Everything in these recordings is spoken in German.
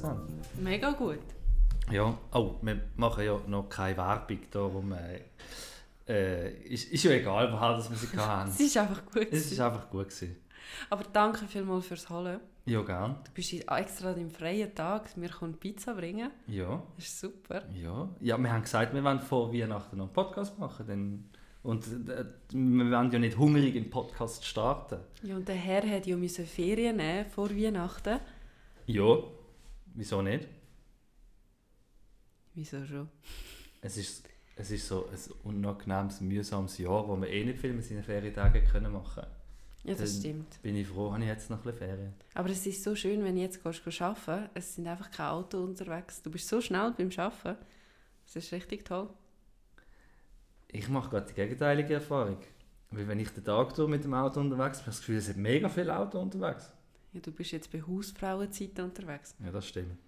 wir haben. Mega gut. Ja, oh, wir machen ja noch keine Werbung da, wo wir, äh, ist, ist ja egal, woher das wir sie haben. Es ist einfach gut. Es ist gewesen. einfach gut gewesen. Aber danke vielmals fürs Holen. Ja, gern. Du bist extra an deinem freien Tag mir kommt Pizza bringen. Ja, Das ist super. ja. Ja, wir haben gesagt, wir wollen vor Weihnachten noch einen Podcast machen. Denn, und äh, wir wollen ja nicht hungrig den Podcast starten. Ja, und der Herr hat ja Ferien nehmen vor Weihnachten. Ja, wieso nicht? Wieso schon? Es ist, es ist so ein unangenehmes, mühsames Jahr, wo wir eh nicht viel mit seinen Ferientagen können machen Ja, das Dann stimmt. Bin ich froh, habe ich jetzt noch ein bisschen Ferien. Aber es ist so schön, wenn du jetzt gehst, gehst arbeiten Es sind einfach keine Autos unterwegs. Du bist so schnell beim Arbeiten. Das ist richtig toll. Ich mache gerade die gegenteilige Erfahrung. Weil wenn ich den Tag durch mit dem Auto unterwegs bin, habe ich das Gefühl, es sind mega viele Autos unterwegs. Ja, du bist jetzt bei Hausfrauenzeiten unterwegs. Ja, das stimmt.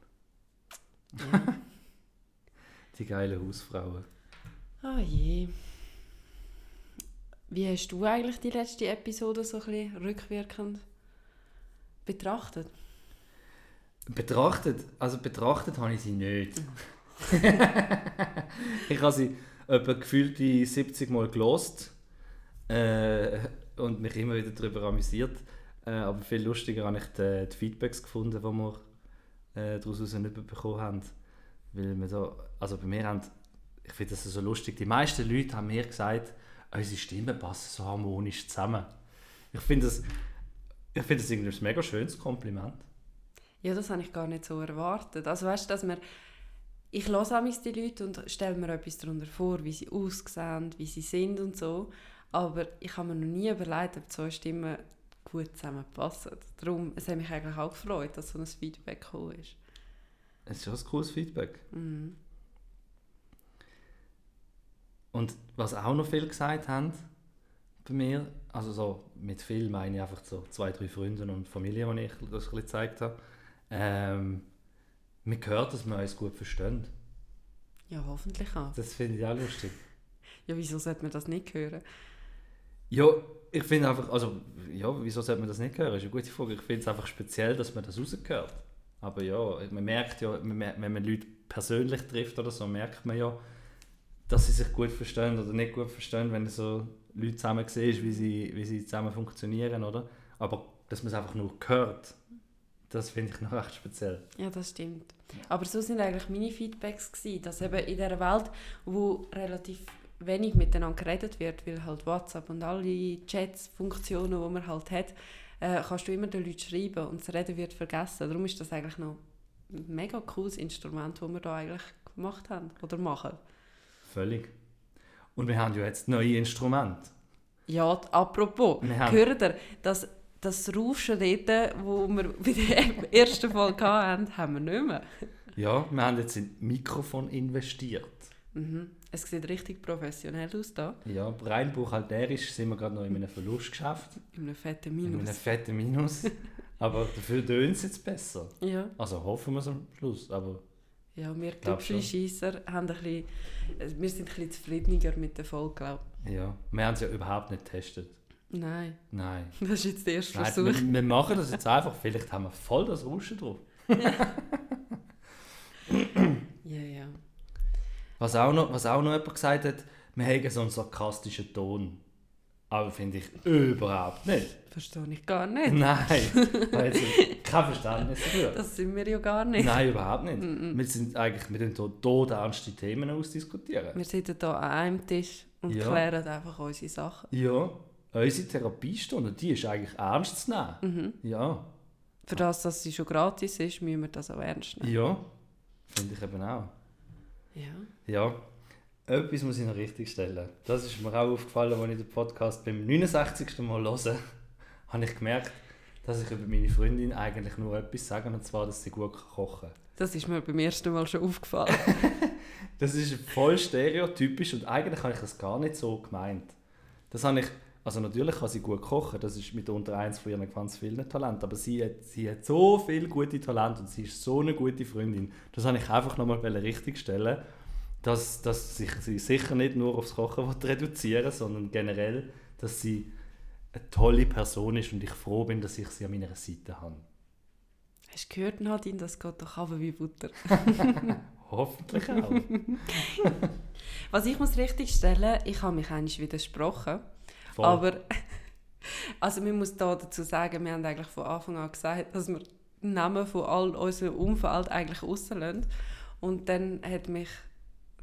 Ja. Die geilen Hausfrauen. oh je. Wie hast du eigentlich die letzte Episode so ein bisschen rückwirkend betrachtet? Betrachtet, also betrachtet habe ich sie nicht. ich habe sie etwa gefühlte 70 Mal gelost äh, und mich immer wieder darüber amüsiert. Äh, aber viel lustiger habe ich die, die Feedbacks gefunden, die wir äh, daraus nicht bekommen haben. Weil wir da, also bei mir haben, ich finde das so lustig, die meisten Leute haben mir gesagt, unsere Stimmen passen so harmonisch zusammen. Ich finde das, ich finde das irgendwie ein mega schönes Kompliment. Ja, das habe ich gar nicht so erwartet. Also weißt du, dass wir ich höre mich die Leute und stelle mir etwas darunter vor, wie sie aussehen, wie sie sind und so. Aber ich habe mir noch nie überlegt, ob zwei Stimmen gut zusammenpassen. Darum, es hat mich eigentlich auch gefreut, dass so ein Feedback gekommen ist. Es ist schon ein cooles Feedback. Mhm. Und was auch noch viele gesagt haben bei mir, also so mit viel meine ich einfach so zwei, drei Freunde und Familie, die ich das ein gezeigt habe, ähm, man hört, dass wir uns gut verstehen. Ja, hoffentlich auch. Das finde ich auch lustig. Ja, wieso sollte man das nicht hören? Ja, ich finde einfach, also, ja, wieso sollte man das nicht hören? Das ist eine gute Frage. Ich finde es einfach speziell, dass man das rausgehört. Aber ja, man merkt ja, wenn man Leute persönlich trifft oder so, merkt man ja, dass sie sich gut verstehen oder nicht gut verstehen, wenn du so Leute zusammen siehst, wie sie, wie sie zusammen funktionieren, oder? Aber dass man es einfach nur hört, das finde ich noch recht speziell. Ja, das stimmt. Aber so sind eigentlich meine Feedbacks gewesen, dass eben in dieser Welt, wo relativ wenig miteinander geredet wird, weil halt WhatsApp und alle Chats, Funktionen, die man halt hat, äh, kannst du immer den Leuten schreiben und das Reden wird vergessen. Darum ist das eigentlich noch ein mega cooles Instrument, das wir da eigentlich gemacht haben oder machen. Völlig. Und wir haben ja jetzt neue Instrumente. Ja, apropos, Wir hört ihr, das, das Rauschen dort, wo wir bei der ersten Folge hatten, haben wir nicht mehr. Ja, wir haben jetzt in Mikrofon investiert. Mhm. Es sieht richtig professionell aus da. Ja, rein buchhalterisch sind wir gerade noch in einem Verlustgeschäft. In einem fetten In einem Minus. fetten Minus. aber dafür tönt es jetzt besser. Ja, Also hoffen wir es am Schluss. Aber ja wir. Tüpfelscheisser haben ein bisschen, äh, wir sind ein bisschen zufriedeniger mit der Folge, glaube ja, wir haben es ja überhaupt nicht getestet. ich. Nein, Nein. das ist jetzt der erste Nein Versuch. wir, wir machen das jetzt einfach. Vielleicht haben wir voll das Rauschen drauf. Ja. Was auch noch, was auch noch jemand gesagt hat, wir haben so einen sarkastischen Ton. Aber finde ich überhaupt nicht. Verstehe ich gar nicht. Nein. Also, kein Verständnis dafür. Das sind wir ja gar nicht. Nein, überhaupt nicht. Mm-mm. Wir sind eigentlich mit den todernste Themen ausdiskutieren. Wir sitzen hier an einem Tisch und Ja. klären einfach unsere Sachen. Ja, unsere Therapiestunde, die ist eigentlich ernst zu nehmen. Mhm. Ja, Für das, dass sie schon gratis ist, müssen wir das auch ernst nehmen. ja, finde ich eben auch. Ja. Ja, etwas muss ich noch richtig stellen. Das ist mir auch aufgefallen, als ich den Podcast beim 69. Mal höre, habe ich gemerkt, dass ich über meine Freundin eigentlich nur etwas sage, und zwar, dass sie gut kochen kann. Das ist mir beim ersten Mal schon aufgefallen. Das ist voll stereotypisch und eigentlich habe ich das gar nicht so gemeint. Das habe ich, also natürlich kann sie gut kochen, das ist mitunter eins von ihren ganz vielen Talenten, aber sie hat, sie hat so viele gute Talente und sie ist so eine gute Freundin. Das habe ich einfach nochmal richtig stellen, dass, dass sich sie sicher nicht nur aufs Kochen reduzieren sondern generell, dass sie eine tolle Person ist und ich froh bin, dass ich sie an meiner Seite habe. Hast du gehört, Nadine, das geht doch runter wie Butter. Hoffentlich auch. Was ich muss richtig stellen, ich habe mich eigentlich widersprochen. Voll. Aber also man muss da dazu sagen, wir haben eigentlich von Anfang an gesagt, dass wir die Namen von all unserem Umfeld eigentlich rauslassen. Und dann hat mich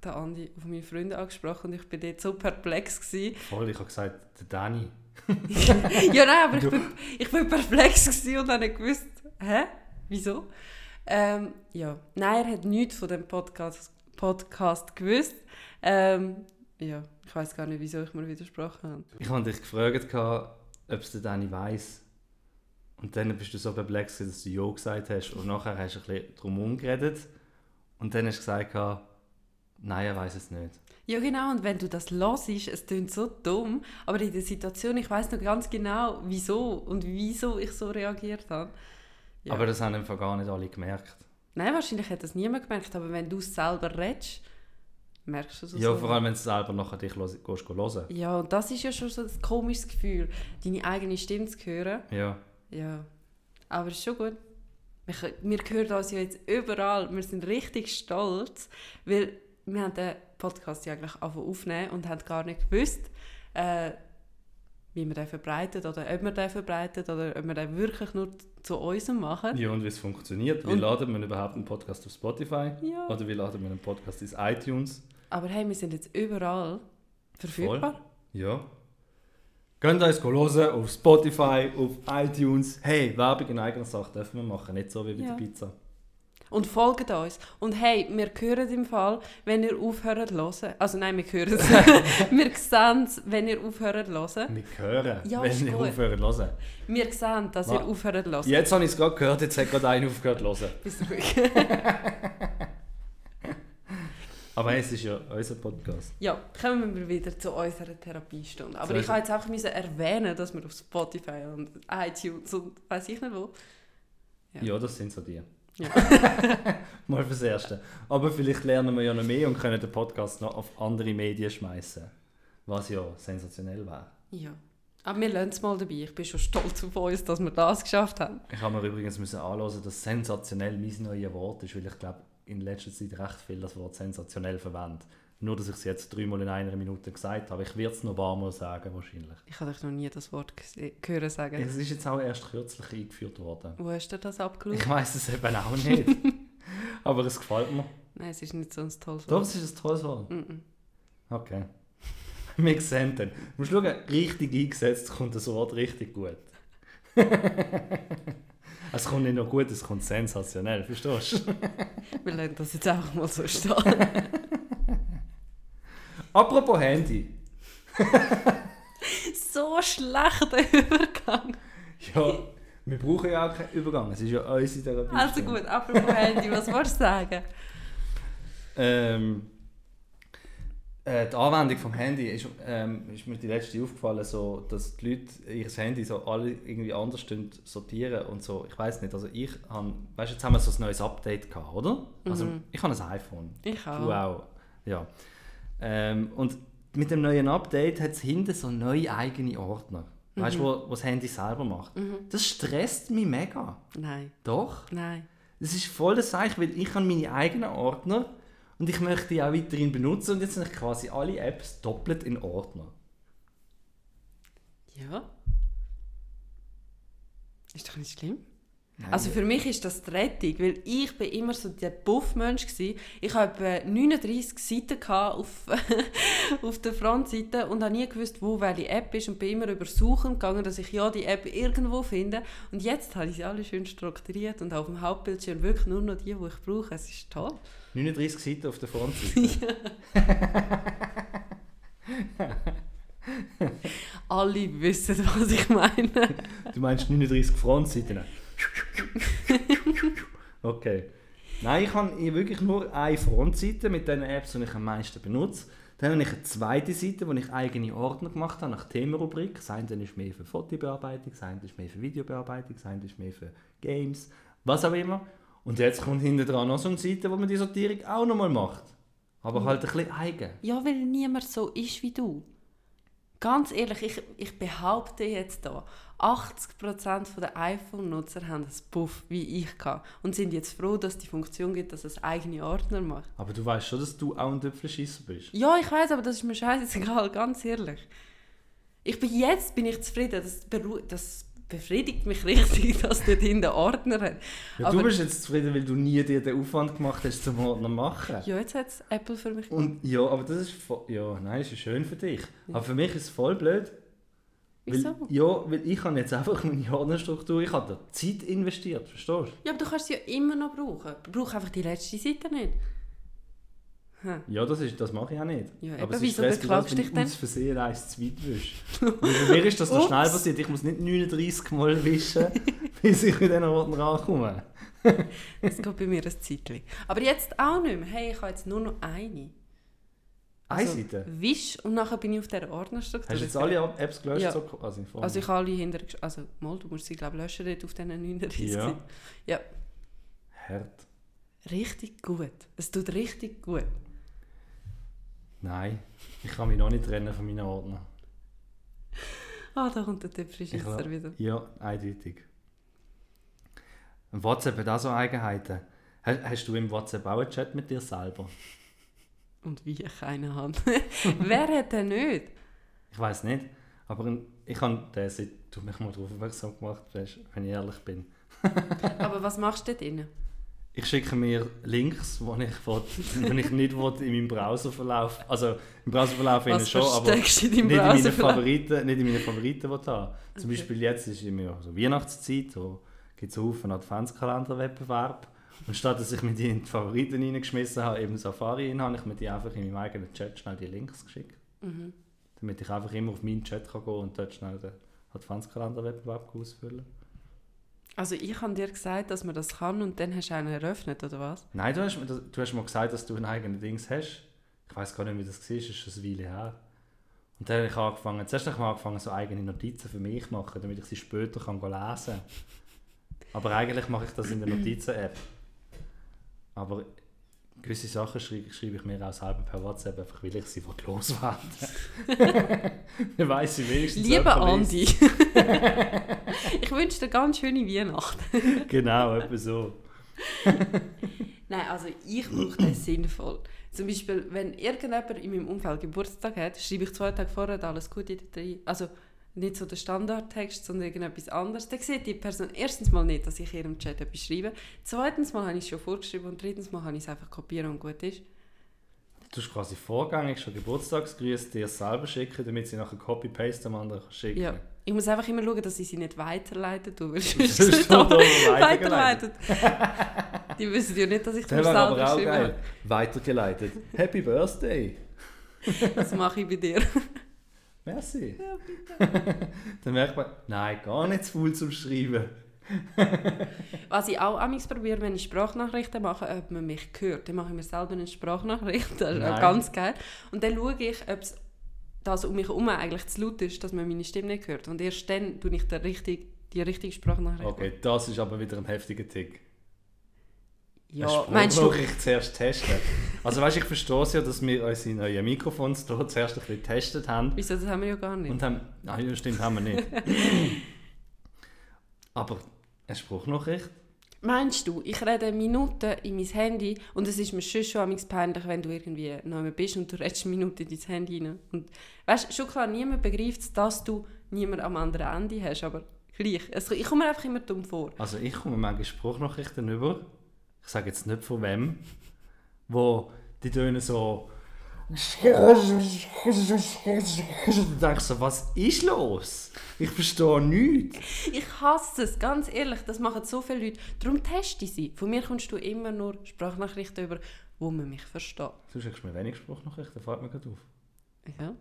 der Andi auf meine Freunde angesprochen und ich bin dort so perplex gewesen. Voll, ich habe gesagt, der Dani. ja, nein, aber ich bin, ich bin perplex und habe nicht gewusst, hä? Wieso? Ähm, ja, nein, er hat nichts von dem Podcast, Podcast gewusst. Ähm, ja, ich weiß gar nicht, wieso ich mir widersprochen habe. Ich habe dich gefragt, ob es der Dani weiss. Und dann bist du so perplex, dass du Ja gesagt hast. Und nachher hast du ein bisschen drum geredet. Und dann hast du gesagt, nein, er weiß es nicht. Ja, genau, und wenn du das hörst, es klingt so dumm, aber in der Situation, ich weiß noch ganz genau, wieso und wieso ich so reagiert habe. Ja. Aber das haben einfach gar nicht alle gemerkt. Nein, wahrscheinlich hat das niemand gemerkt, aber wenn du es selber redest, merkst du es Ja, so. vor allem, wenn du selber nachher dich los, gehst hören. Ja, und das ist ja schon so ein komisches Gefühl, deine eigene Stimme zu hören. Ja. Ja, aber es ist schon gut. Wir, wir hören uns ja jetzt überall. Wir sind richtig stolz, weil wir haben den Podcast ja eigentlich aufnehmen und haben gar nicht gewusst, äh, wie wir den verbreiten oder ob wir den verbreiten oder ob wir den wirklich nur zu uns machen. Ja, und wie es funktioniert. Wie Und- laden wir überhaupt einen Podcast auf Spotify? Ja. Oder wie laden wir einen Podcast ins iTunes? Aber hey, wir sind jetzt überall verfügbar. Ja. Könnt uns hören auf Spotify, auf iTunes. Hey, Werbung in eigener Sache dürfen wir machen, nicht so wie bei Ja. der Pizza. Und folgt uns. Und hey, wir hören im Fall, wenn ihr aufhört zu hören. Also nein, wir hören es. wir sehen es, wenn ihr aufhört zu hören. Wir hören, Ja, wenn ihr gut. aufhören zu hören. Wir sehen, dass Ma- ihr aufhört zu hören. Jetzt habe ich es gerade gehört, jetzt hat gerade einer aufgehört zu hören. Bist ruhig. Aber es ist ja unser Podcast. ja, kommen wir wieder zu unserer Therapiestunde. Aber So ich habe jetzt einfach müssen erwähnen, dass wir auf Spotify und iTunes und weiß ich nicht wo. Ja. Ja, das sind so die. Ja. Mal fürs Erste. Aber vielleicht lernen wir ja noch mehr und können den Podcast noch auf andere Medien schmeißen. Was ja sensationell wäre. ja. Aber wir lassen es mal dabei. Ich bin schon stolz auf uns, dass wir das geschafft haben. Ich habe mir übrigens müssen anhören, dass sensationell mein neues Wort ist, weil ich glaube, in letzter Zeit recht viel das Wort sensationell verwende. Nur, dass ich es jetzt dreimal in einer Minute gesagt habe. Ich werde es noch ein paar Mal sagen, wahrscheinlich. Ich habe noch nie das Wort hören sagen. Es ist jetzt auch erst kürzlich eingeführt worden. Wo hast du das abgeschaut? Ich weiß es eben auch nicht. Aber es gefällt mir. Nein, es ist nicht so ein tolles Doch, Wort. es ist ein tolles Wort. Mm-mm. Okay. Wir sehen dann. Du musst schauen, richtig eingesetzt kommt das Wort richtig gut. es kommt nicht nur gut, es kommt sensationell, verstehst du? Wir lassen das jetzt auch mal so stehen. Apropos Handy. so schlechter Übergang. Ja, wir brauchen ja auch keinen Übergang. Es ist ja unsere Therapie. Also gut, apropos Handy, was wolltest du sagen? Ähm, äh, die Anwendung vom Handy ist, ähm, ist mir die letzte aufgefallen, so, dass die Leute ihr Handy so alle irgendwie anders sortieren und so. Ich weiß nicht, also ich habe, weißt du, jetzt haben wir so ein neues Update gehabt, oder? Also Mhm. ich habe ein iPhone. Ich auch. Du auch. Ja. Ähm, und mit dem neuen Update hat es hinten so neue eigene Ordner. Weißt du, wo, wo das Handy selber macht. Mhm. Das stresst mich mega. Nein, Doch. nein. Das ist voll das Zeichen, weil ich habe meine eigenen Ordner und ich möchte die auch weiterhin benutzen und jetzt sind quasi alle Apps doppelt in Ordner. Ja. Ist doch nicht schlimm. Nein, Also für mich ist das die Rettung, weil ich bin immer so der Buff-Mensch gsi. Ich habe etwa 39 Seiten auf, auf der Frontseite und habe nie gewusst, wo welche App ist und bin immer über Suchen gegangen, dass ich ja die App irgendwo finde. Und jetzt habe ich sie alle schön strukturiert und auf dem Hauptbildschirm wirklich nur noch die, die ich brauche. Es ist toll. 39 Seiten auf der Frontseite. Alle wissen, was ich meine. du meinst 39 Frontseiten? Okay. Nein, ich habe wirklich nur eine Frontseite mit den Apps, die ich am meisten benutze. Dann habe ich eine zweite Seite, wo ich eigene Ordner gemacht habe, nach Themenrubrik. Das eine ist mehr für Fotobearbeitung, das andere ist mehr für Videobearbeitung, das andere ist mehr für Games, was auch immer. Und jetzt kommt hinten dran noch so eine Seite, wo man die Sortierung auch nochmal macht. Aber halt ein bisschen eigen. Ja, weil niemand so ist wie du. ganz ehrlich, ich, ich behaupte jetzt da, 80% der iPhone-Nutzer haben das Puff wie ich kann und sind jetzt froh, dass die Funktion gibt, dass es eigene Ordner macht. Aber du weißt schon, dass du auch ein Tüpfelschisser bist. Ja, ich weiß, aber das ist mir scheißegal, ganz ehrlich. Ich bin jetzt bin ich zufrieden, das, das befriedigt mich richtig, dass dort in der Ordner hat. Ja, Aber- du bist jetzt zufrieden, weil du nie dir den Aufwand gemacht hast, zum Ordner machen. Ja, jetzt hat es Apple für mich Und ja, aber das ist ja, nein, das ist schön für dich. Aber für mich ist es voll blöd. Wieso? Weil, ja, weil ich habe jetzt einfach meine Ordnerstruktur, ich habe da Zeit investiert, verstehst du? Ja, aber du kannst sie ja immer noch brauchen. Brauch einfach die letzte Seite nicht. Hm. Ja, das, ist, das mache ich auch nicht. Ja, aber es ist wieso beklagst du ich dich denn? aus Versehen eins zu weit wisch. Bei mir ist das so Ups. schnell passiert, ich muss nicht 39 Mal wischen, bis ich in diesen Ordner ankomme. Das geht bei mir ein Zeitchen. Aber jetzt auch nicht mehr. Hey, ich habe jetzt nur noch eine. Eine Seite? Wisch und nachher bin ich auf dieser Ordnerstruktur. Hast du jetzt alle Apps gelöscht? Ja. So, also, Also ich habe alle hinter... Also mal, du musst sie glaube ich löschen dort auf diesen 39 Ja. Ja, Hart. richtig gut. Es tut richtig gut. Nein, ich kann mich noch nicht trennen von meinen Ordnern. Ah, da kommt der glaub- wieder. Ja, eindeutig. WhatsApp hat auch so Eigenheiten. Hast, hast du im WhatsApp auch einen Chat mit dir selber? Und wie ich keine habe. Wer hat den nicht? Ich weiß nicht, aber ich habe den seit du mich mal darauf aufmerksam gemacht hast, wenn ich ehrlich bin. Aber was machst du drin? Ich schicke mir Links, die ich, will, die ich nicht will, in meinem Browserverlauf, also im Browserverlauf Was schon, aber nicht in meinen? Favoriten, nicht in meinen Favoriten will haben. Zum Okay. Beispiel jetzt ist immer so Weihnachtszeit, da gibt es einen Haufen Adventskalender-Wettbewerb. Und statt dass ich mir die in die Favoriten reingeschmissen habe, eben Safari rein, habe ich mir die einfach in meinem eigenen Chat schnell die Links geschickt. Mhm. Damit ich einfach immer auf meinen Chat kann gehen und dort schnell den Adventskalender-Wettbewerb ausfüllen Also ich habe dir gesagt, dass man das kann und dann hast du einen eröffnet, oder was? Nein, du hast, du hast mir gesagt, dass du ein eigenes Dings hast. Ich weiß gar nicht, wie das war, das ist schon eine Weile her. Und dann habe ich angefangen, zuerst habe ich mal angefangen, so eigene Notizen für mich zu machen, damit ich sie später kann lesen kann. Aber eigentlich mache ich das in der Notizen-App. Aber gewisse Sachen schreibe, schreibe ich mir auch selber per WhatsApp, einfach weil ich sie will loswerden Dann weiss ich wenigstens Lieber. Andi, ich wünsche dir ganz schöne Weihnachten. Genau, etwa so. Nein, also ich brauche das sinnvoll. Zum Beispiel, wenn irgendjemand in meinem Umfeld Geburtstag hat, schreibe ich zwei Tage vorher alles Gute rein. Also nicht so den Standardtext, sondern irgendetwas anderes. Dann sieht die Person erstens mal nicht, dass ich ihr im Chat etwas schreibe. Zweitens mal habe ich es schon vorgeschrieben und drittens mal habe ich es einfach kopieren und gut ist. Du hast quasi vorgängig schon Geburtstagsgrüße dir selber schicken, damit sie nachher Copy-Paste am anderen schicken Ja. Ich muss einfach immer schauen, dass ich sie nicht weiterleite, Sonst sonst wird da weiterleitet. Die wissen ja nicht, dass ich Das aber selber auch geschrieben geil. habe. Weitergeleitet. Happy Birthday. Das mache ich bei dir. Merci. Dann merkt man, nein, gar nicht zu viel zum Schreiben. Was ich auch amigs probiere, wenn ich Sprachnachrichten mache, ob man mich hört. Dann mache ich mir selber eine Sprachnachricht, das ist Nein. ganz geil. Und dann schaue ich, ob es das um mich herum eigentlich zu laut ist, dass man meine Stimme nicht hört. Und erst dann tue ich die richtige Sprachnachricht. Okay, das ist aber wieder ein heftiger Tick. Ja, meinst du? ich zuerst testen? Also weißt, ich verstehe es ja, dass wir unsere neuen Mikrofons hier zuerst ein bisschen getestet haben. Wieso, das haben wir ja gar nicht. Und haben, nein, das stimmt, haben wir nicht. aber eine Spruchnachricht? Meinst du, ich rede eine Minute in mein Handy und es ist mir schon schon peinlich, wenn du irgendwie neu bist und du redest eine Minute in dein Handy rein. Und weißt du, schon klar, niemand begreift es, dass du niemand am anderen Ende hast, aber gleich. Also, ich komme mir einfach immer dumm vor. Also ich komme manchmal Spruchnachrichten über, ich sage jetzt nicht von wem, wo die tönen so... Du denkst so, was ist los? Ich verstehe nichts. Ich hasse es, ganz ehrlich, das machen so viele Leute. Darum teste ich sie. Von mir kommst du immer nur Sprachnachrichten über, wo man mich versteht. Du schickst mir wenig Spruchnachrichten, fällt mir gerade auf. Ja.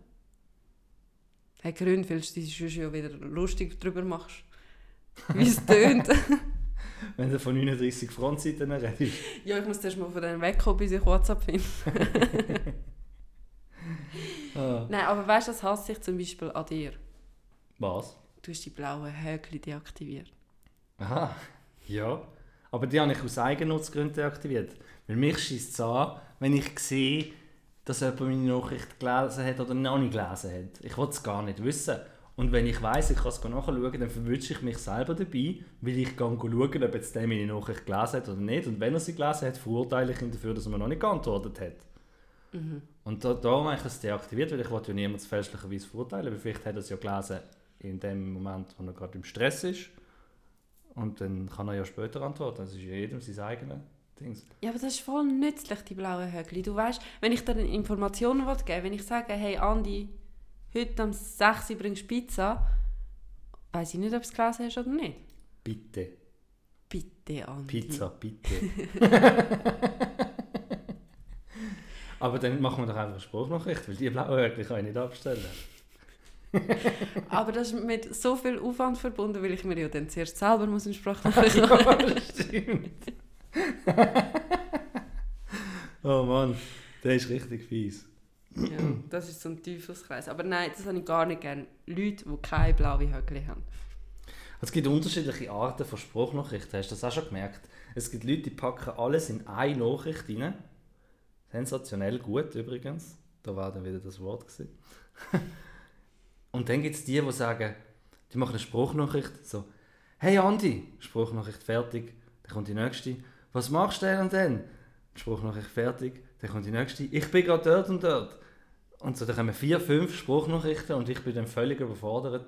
Hey Grün, willst du dich schon wieder lustig drüber machst? Wie es tönt. Wenn du von 39 Frontseiten redest. ja, ich muss erst mal von denen wegkommen, bis ich WhatsApp finde. Ah. Nein, aber weißt du, das hasse ich zum Beispiel an dir. Was? Du hast die blauen Häkchen deaktiviert. Aha, ja. Aber die habe ich aus Eigennutzgründen deaktiviert. Weil mich schießt es an, wenn ich sehe, dass jemand meine Nachricht gelesen hat oder noch nicht gelesen hat. Ich will es gar nicht wissen. Und wenn ich weiß, ich kann es nachschauen, dann verwünsche ich mich selber dabei, weil ich gehe schauen, ob jetzt der meine Nachricht gelesen hat oder nicht. Und wenn er sie gelesen hat, verurteile ich ihn dafür, dass er mir noch nicht geantwortet hat. Mhm. Und da, darum habe ich es deaktiviert, weil ich wollte ja niemanden fälschlicherweise verurteilen, weil vielleicht hat er es ja gelesen in dem Moment, wo er gerade im Stress ist. Und dann kann er ja später antworten. Das ist ja jedem sein eigenes Ding. Ja, aber das ist voll nützlich, die blauen Högli. Du weißt, wenn ich dir Informationen geben will, wenn ich sage, hey Andi, heute um 6 Uhr bringst du Pizza, weiß ich nicht, ob du es gelesen hast oder nicht. Bitte. Bitte, Andi. Pizza, bitte. Aber dann machen wir doch einfach eine Spruchnachricht, weil die Höckli kann ich nicht abstellen. Aber das ist mit so viel Aufwand verbunden, weil ich mir ja dann zuerst selber muss eine Sprachnachricht ja, das stimmt. oh Mann, der ist richtig fies. Ja, das ist so ein Teufelskreis. Aber nein, das habe ich gar nicht gerne. Leute, die keine blaue Höckli haben. Es gibt unterschiedliche Arten von Spruchnachrichten, hast du das auch schon gemerkt? Es gibt Leute, die packen alles in eine Nachricht rein. Sensationell gut übrigens. Da war dann wieder das Wort. Und dann gibt es die, die sagen, die machen eine Spruchnachricht, so, hey Andi, Spruchnachricht fertig, dann kommt die nächste, was machst du denn dann? Spruchnachricht fertig, dann kommt die nächste, ich bin gerade dort und dort. Und so, dann kommen vier, fünf Spruchnachrichten und ich bin dann völlig überfordert,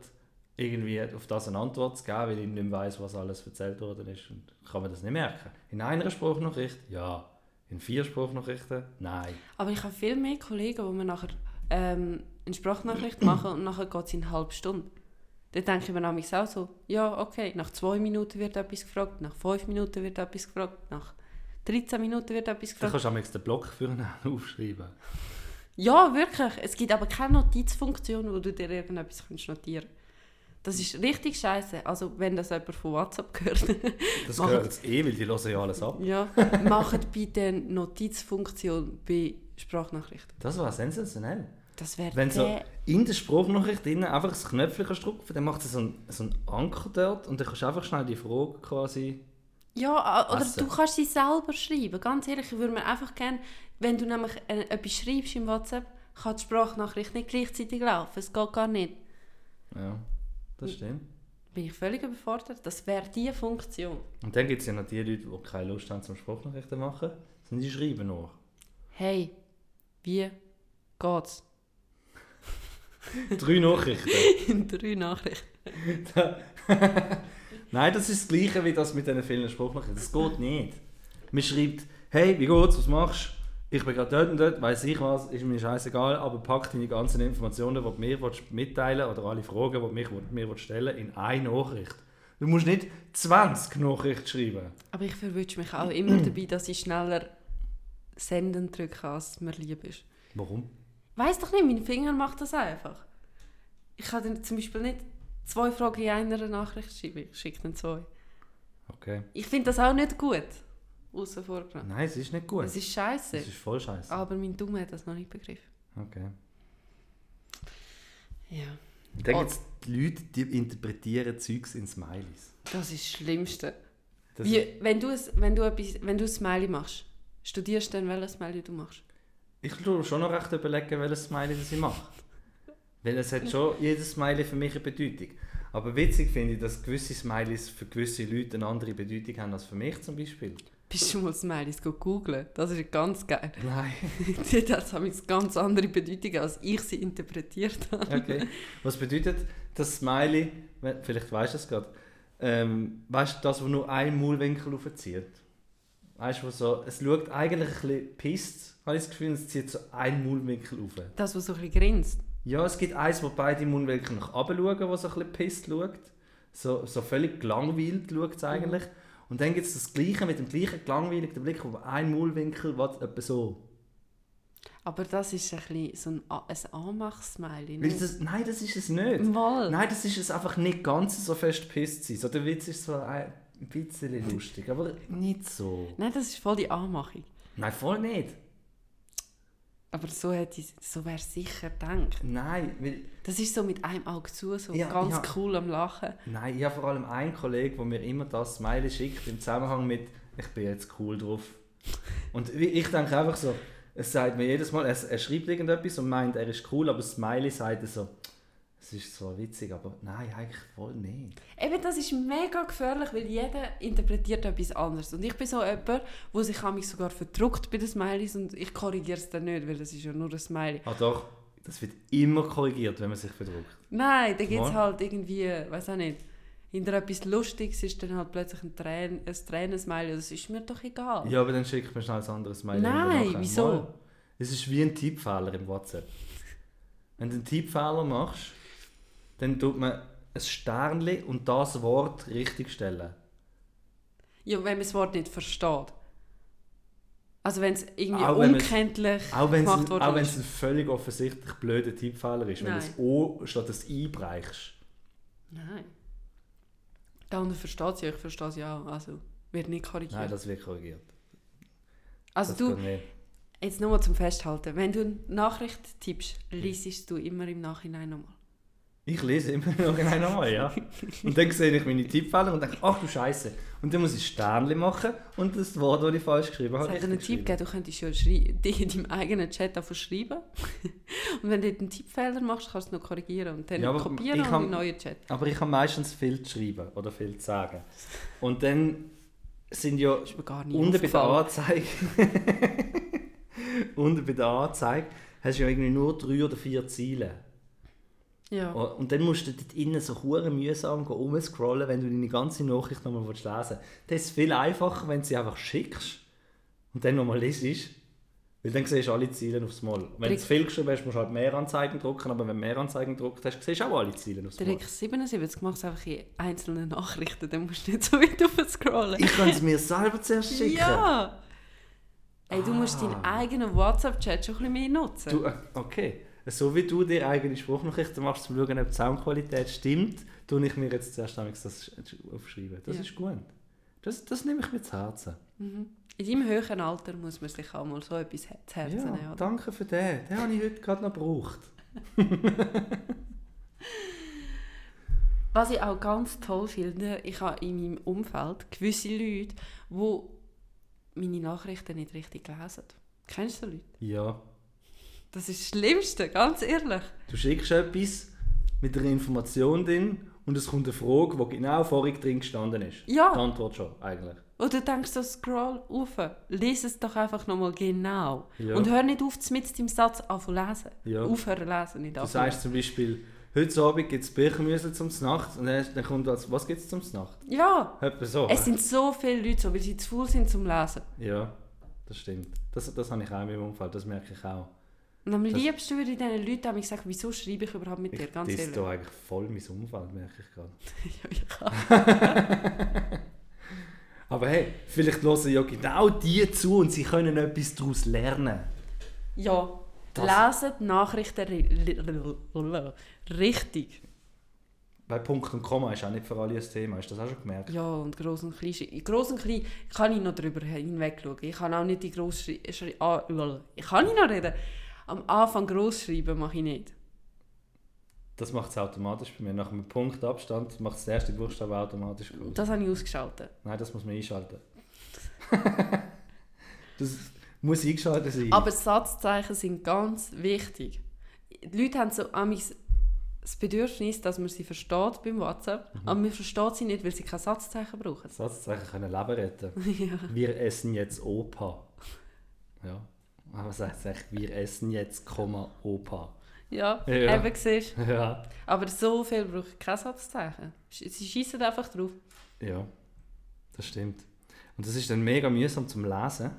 irgendwie auf das eine Antwort zu geben, weil ich nicht weiss, was alles erzählt worden ist und kann man das nicht merken. In einer Spruchnachricht, ja. In vier Spruchnachrichten, nein. Aber ich habe viel mehr Kollegen, die mir nachher ähm, eine Sprachnachricht machen und nachher geht es in eine halbe Stunde. Dann denke ich mir nämlich auch so, ja, okay, nach zwei Minuten wird etwas gefragt, nach fünf Minuten wird etwas gefragt, nach 13 Minuten wird etwas gefragt. kannst du am den Block für einen aufschreiben. Ja, wirklich. Es gibt aber keine Notizfunktion, wo du dir irgendetwas kannst notieren kannst. Das ist richtig scheiße. Also, wenn das jemand von WhatsApp hört, Das gehört jetzt eh, weil die hören ja alles ab. ja, macht bitte eine Notizfunktion bei Sprachnachrichten. Das war sensationell. Das wäre Wenn so in der Spruchnachricht drin einfach das Knöpfchen kannst drücken dann macht es so einen, so einen Anker dort und dann kannst du einfach schnell die Frage quasi... Ja, oder Essen. du kannst sie selber schreiben. Ganz ehrlich, ich würde mir einfach gerne, wenn du nämlich äh, etwas schreibst im WhatsApp, kann die Sprachnachricht nicht gleichzeitig laufen. Es geht gar nicht. Ja, das stimmt. Bin ich völlig überfordert. Das wäre die Funktion. Und dann gibt es ja noch die Leute, die keine Lust haben zum Spruchnachrichten machen, sondern die schreiben nur. Hey, wie geht's? Drei Nachrichten. In drei Nachrichten. Nein, das ist das Gleiche wie das mit diesen vielen Spruchnachrichten. Das geht nicht. Man schreibt, hey, wie geht's, was machst du? Ich bin gerade dort und dort, weiß ich was, ist mir scheißegal, aber pack deine ganzen Informationen, die du mir mitteilen oder alle Fragen, die du mich, mir willst stellen in eine Nachricht. Du musst nicht 20 Nachrichten schreiben. Aber ich verwünsche mich auch immer dabei, dass ich schneller senden drücke, als mir lieb ist. Warum? Weiß doch nicht, mein Finger macht das einfach. Ich kann dann zum Beispiel nicht zwei Fragen in einer Nachricht schreiben. Ich schicke dann zwei. Okay. Ich finde das auch nicht gut. Außen vorgenommen. Nein, es ist nicht gut. Es ist scheiße. Es ist voll scheiße. Aber mein Dumme hat das noch nicht begriffen. Okay. Ja. Dann Oh. gibt es die Leute, die interpretieren Zeugs in Smileys. Das ist das Schlimmste. Das Wie, wenn, du es, wenn, du etwas, wenn du ein Smiley machst, studierst du dann, welches Smiley du machst? Ich tue schon noch recht überlegen, welches Smiley das ich mache. Weil es hat schon jedes Smiley für mich eine Bedeutung. Aber witzig finde ich, dass gewisse Smileys für gewisse Leute eine andere Bedeutung haben als für mich zum Beispiel. Bist du mal Smileys googeln? Das ist ganz geil. Nein. das hat eine ganz andere Bedeutung, als ich sie interpretiert habe. Okay. Was bedeutet das Smiley, vielleicht weißt du es gerade, ähm, weißt du, das, wo nur ein Maulwinkel aufzieht? Weißt du, so, es schaut eigentlich ein bisschen pisst, habe ich das Gefühl, es zieht so ein Maulwinkel auf. Das, was so ein bisschen grinst. Ja, es gibt eins, wo beide Mundwinkel nach oben schauen, wo so ein bisschen pisst schaut. So, so völlig gelangweilt schaut es eigentlich. Und dann gibt es das Gleiche mit dem gleichen gelangweiligen Blick, wo ein Mundwinkel was etwa so. Aber das ist ein bisschen so ein, ein Anmach-Smiley. Nein, das ist es nicht. Mal. Nein, das ist es einfach nicht ganz so fest pisst sein. So, der Witz ist so ein bisschen lustig, aber nicht so. Nein, das ist voll die Anmachung. Nein, voll nicht. Aber so, hätte ich, so wäre es sicher gedacht. Nein, weil, Das ist so mit einem Auge zu, so Ja, ganz ja. cool am Lachen. nein, ich habe vor allem einen Kollegen, der mir immer das Smiley schickt im Zusammenhang mit «Ich bin jetzt cool drauf». Und ich denke einfach so, es sagt mir jedes Mal, er, er schreibt irgendetwas und meint, er ist cool, aber Smiley sagt so, es ist so witzig, aber nein, eigentlich voll nicht. Eben, das ist mega gefährlich, weil jeder interpretiert etwas anderes. Und ich bin so jemand, der sich mich sogar verdruckt bei den Smileys und ich korrigiere es dann nicht, weil das ist ja nur ein Smiley. Ah doch, das wird immer korrigiert, wenn man sich verdruckt. Nein, da gibt es halt irgendwie, weiß auch nicht, hinter etwas Lustiges ist dann halt plötzlich ein, Trän ein Tränensmiley. Das ist mir doch egal. Ja, aber dann schickt man schnell ein anderes Smiley. Nein, wieso? Es ist wie ein Tippfehler im WhatsApp. Wenn du einen Tippfehler machst, dann tut man ein Sternli und das Wort richtig stellen. Ja, wenn man das Wort nicht versteht. Also wenn es irgendwie Auch wenn unkenntlich Auch gemacht ein, worden auch wenn es ein völlig offensichtlich blöder Tippfehler ist. Wenn du Nein. das O statt das I brechst. Nein. Der andere versteht es ja, ich verstehe es ja auch. Also wird nicht korrigiert. Nein, das wird korrigiert. also das du, jetzt nur zum Festhalten. Wenn du eine Nachricht tippst, liest du immer im Nachhinein nochmal. Ich lese immer noch einmal, ja. Und dann sehe ich meine Tippfehler und denke, ach du Scheiße. Und dann muss ich Sternli machen und das Wort, das ich falsch geschrieben habe, Es hat einen Tipp gegeben, du könntest ja dich in deinem eigenen Chat davon schreiben. und wenn du einen Tippfehler machst, kannst du es noch korrigieren und dann Ja, kopieren und hab- in den neuen Chat. Aber ich habe meistens viel zu schreiben oder viel zu sagen. Und dann sind ja unten bei der. Anzeige unten bei der Anzeige hast du ja irgendwie nur drei oder vier Ziele. Ja. Und dann musst du dort innen so hure mühsam rumscrollen, wenn du deine ganze Nachricht nochmal lesen willst. Das ist viel einfacher, wenn du sie einfach schickst und dann nochmal lesest. Weil dann siehst du alle Ziele aufs Mal. Wenn du Trick- viel geschrieben hast, musst du halt mehr Anzeigen drucken, aber wenn du mehr Anzeigen gedruckt hast, siehst du auch alle Ziele aufs Mal. Rick 77 macht es einfach in einzelnen Nachrichten, dann musst du nicht so weit scrollen. Ich kann es mir selber zuerst schicken. Ja! Ey, du musst Ah. deinen eigenen WhatsApp-Chat schon ein bisschen mehr nutzen. Du, äh, okay. So wie du dir eigene Spruchnachrichten machst, um zu schauen, ob die Soundqualität stimmt, tue ich mir jetzt zuerst einmal das aufschreiben. Das Ja. ist gut. Das, das nehme ich mir zu Herzen. Mhm. In deinem höheren Alter muss man sich auch mal so etwas zu Herzen Ja, nehmen. oder? danke für den. Den habe ich heute gerade noch gebraucht. Was ich auch ganz toll finde, ich habe in meinem Umfeld gewisse Leute, die meine Nachrichten nicht richtig lesen. Kennst du so Leute? Ja. Das ist das Schlimmste, ganz ehrlich. Du schickst etwas mit einer Information drin und es kommt eine Frage, die genau vorhin drin gestanden ist. Die Ja, Antwort schon, eigentlich. oder du denkst so, scroll auf, lies es doch einfach nochmal genau. Ja. Und hör nicht auf, mit deinem Satz anfangen lesen. Ja. Aufhören lesen, nicht Du anfangen. sagst zum Beispiel, heute Abend gibt es Birchenmüsli zum Nacht und dann kommt als, was gibt es zum Nacht? Ja, Etwa so. es sind so viele Leute so, weil sie zu faul sind zum Lesen. Ja, das stimmt. Das, das habe ich auch in meinem Umfeld, das merke ich auch. Und am Das- liebsten würde ich diesen Leuten haben gesagt, wieso schreibe ich überhaupt mit dir, Ich ganz das ehrlich. da eigentlich voll mein Umfeld, merke ich gerade. ja, ich kann. Aber hey, vielleicht hören ja genau die zu und sie können etwas daraus lernen. ja. Das- lesen Nachrichten richtig. Bei Punkt und Komma ist auch nicht für alle ein Thema, hast du das auch schon gemerkt? Ja, und gross und klein. Gross und klein kann ich noch drüber hinweg schauen. Ich kann auch nicht die gross schri schri ah. Ich kann nicht noch reden. Am Anfang gross schreiben mache ich nicht. Das macht es automatisch bei mir. Nach einem Punkt Abstand macht es der erste Buchstabe automatisch groß. Das habe ich ausgeschaltet. Nein, das muss man einschalten. das muss eingeschaltet sein. Aber Satzzeichen sind ganz wichtig. Die Leute haben so das Bedürfnis, dass man sie versteht beim WhatsApp, aber man versteht sie nicht, weil sie kein Satzzeichen brauchen. Satzzeichen können Leben retten. ja. Wir essen jetzt Opa. Ja. Aber heißt eigentlich, wir essen jetzt, Komma, Opa. Ja, Ja. eben siehst. Ja. Aber so viel brauche ich kein Satzzeichen. Sie schießen einfach drauf. Ja, das stimmt. Und das ist dann mega mühsam zum Lesen,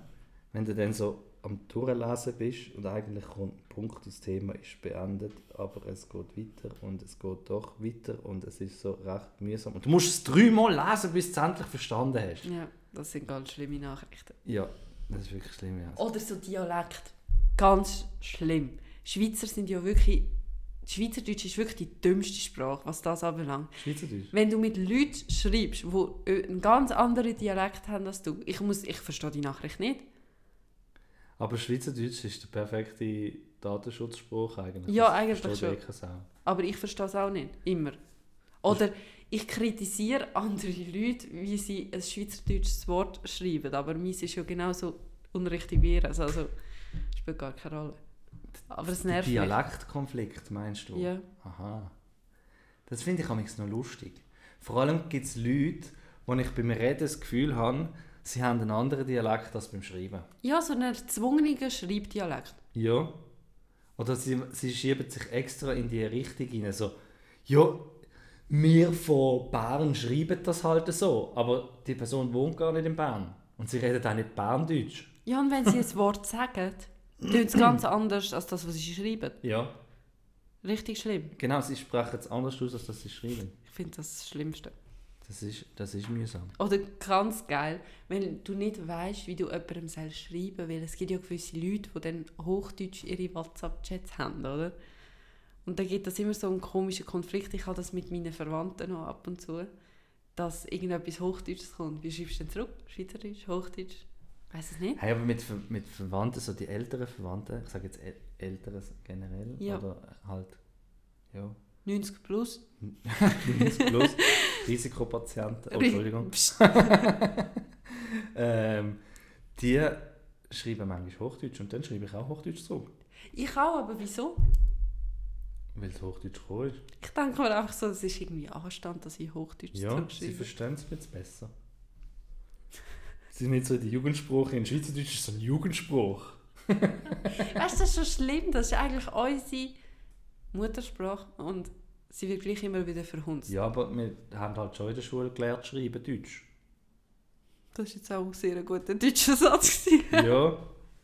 wenn du dann so am Durchlesen bist und eigentlich kommt Punkt, das Thema ist beendet, aber es geht weiter und es geht doch weiter und es ist so recht mühsam. Und du musst es dreimal lesen, bis du es endlich verstanden hast. Ja, das sind ganz schlimme Nachrichten. Ja, das ist wirklich schlimm. Ja. Oder so Dialekt. Ganz schlimm. Schweizer sind ja wirklich. Schweizerdeutsch ist wirklich die dümmste Sprache, was das anbelangt. Schweizerdeutsch? Wenn du mit Leuten schreibst, die einen ganz anderen Dialekt haben als du, ich, muss, ich verstehe die Nachricht nicht. Aber Schweizerdeutsch ist der perfekte Datenschutzspruch eigentlich. Ja, eigentlich schon. eh. Aber ich verstehe es auch nicht. Immer. Oder ich kritisiere andere Leute, wie sie ein schweizerdeutsches Wort schreiben. Aber meins ist ja genauso unrichtig wie ihres. Also, ist spielt gar keine Rolle. Aber es nervt mich. Dialektkonflikt, meinst du? Ja. Aha. Das finde ich manchmal noch lustig. Vor allem gibt es Leute, wo ich beim Reden das Gefühl habe, sie haben einen anderen Dialekt als beim Schreiben. Ja, so einen erzwungenen Schreibdialekt. Ja. Oder sie, sie schieben sich extra in die Richtung hinein. So, ja, wir von Bern schreiben das halt so, aber die Person wohnt gar nicht in Bern. Und sie redet auch nicht Berndeutsch. Ja, und wenn sie ein Wort sagen, tut es ganz anders als das, was sie schreiben. Ja. Richtig schlimm. Genau, sie sprechen es anders aus, als das sie schreiben. Ich finde das das Schlimmste. Das ist, das ist mühsam. Oder ganz geil, wenn du nicht weißt, wie du jemandem sollst schreiben weil es gibt ja gewisse Leute, die dann Hochdeutsch ihre WhatsApp-Chats haben, oder? Und dann gibt das immer so einen komischen Konflikt. Ich habe das mit meinen Verwandten noch ab und zu, dass irgendetwas Hochdeutsches kommt. Wie schreibst du denn zurück? Schweizerdeutsch, Hochdeutsch? Weiß es nicht. Hey, aber mit, mit Verwandten, so die älteren Verwandten, ich sage jetzt äl- ältere generell, Ja. oder halt, ja, 90 plus. 90 plus, Risikopatienten, oh, Entschuldigung, ähm, die schreiben manchmal Hochdeutsch und dann schreibe ich auch Hochdeutsch zurück, Ich auch, aber wieso? Weil es Hochdeutsch gekommen ist. Ich denke mir einfach so, es ist irgendwie Anstand, dass ich Hochdeutsch Ja, sie verstehen es jetzt besser. Sie sind nicht so die Jugendsprache, in Schweizerdeutsch ist es ein Jugendspruch. Weißt du, das ist schon schlimm. Das ist eigentlich unsere Muttersprache und sie wird gleich immer wieder verhunzt. Ja, aber wir haben halt schon in der Schule gelernt zu schreiben Deutsch. Das war jetzt auch ein sehr guter deutscher Satz. ja,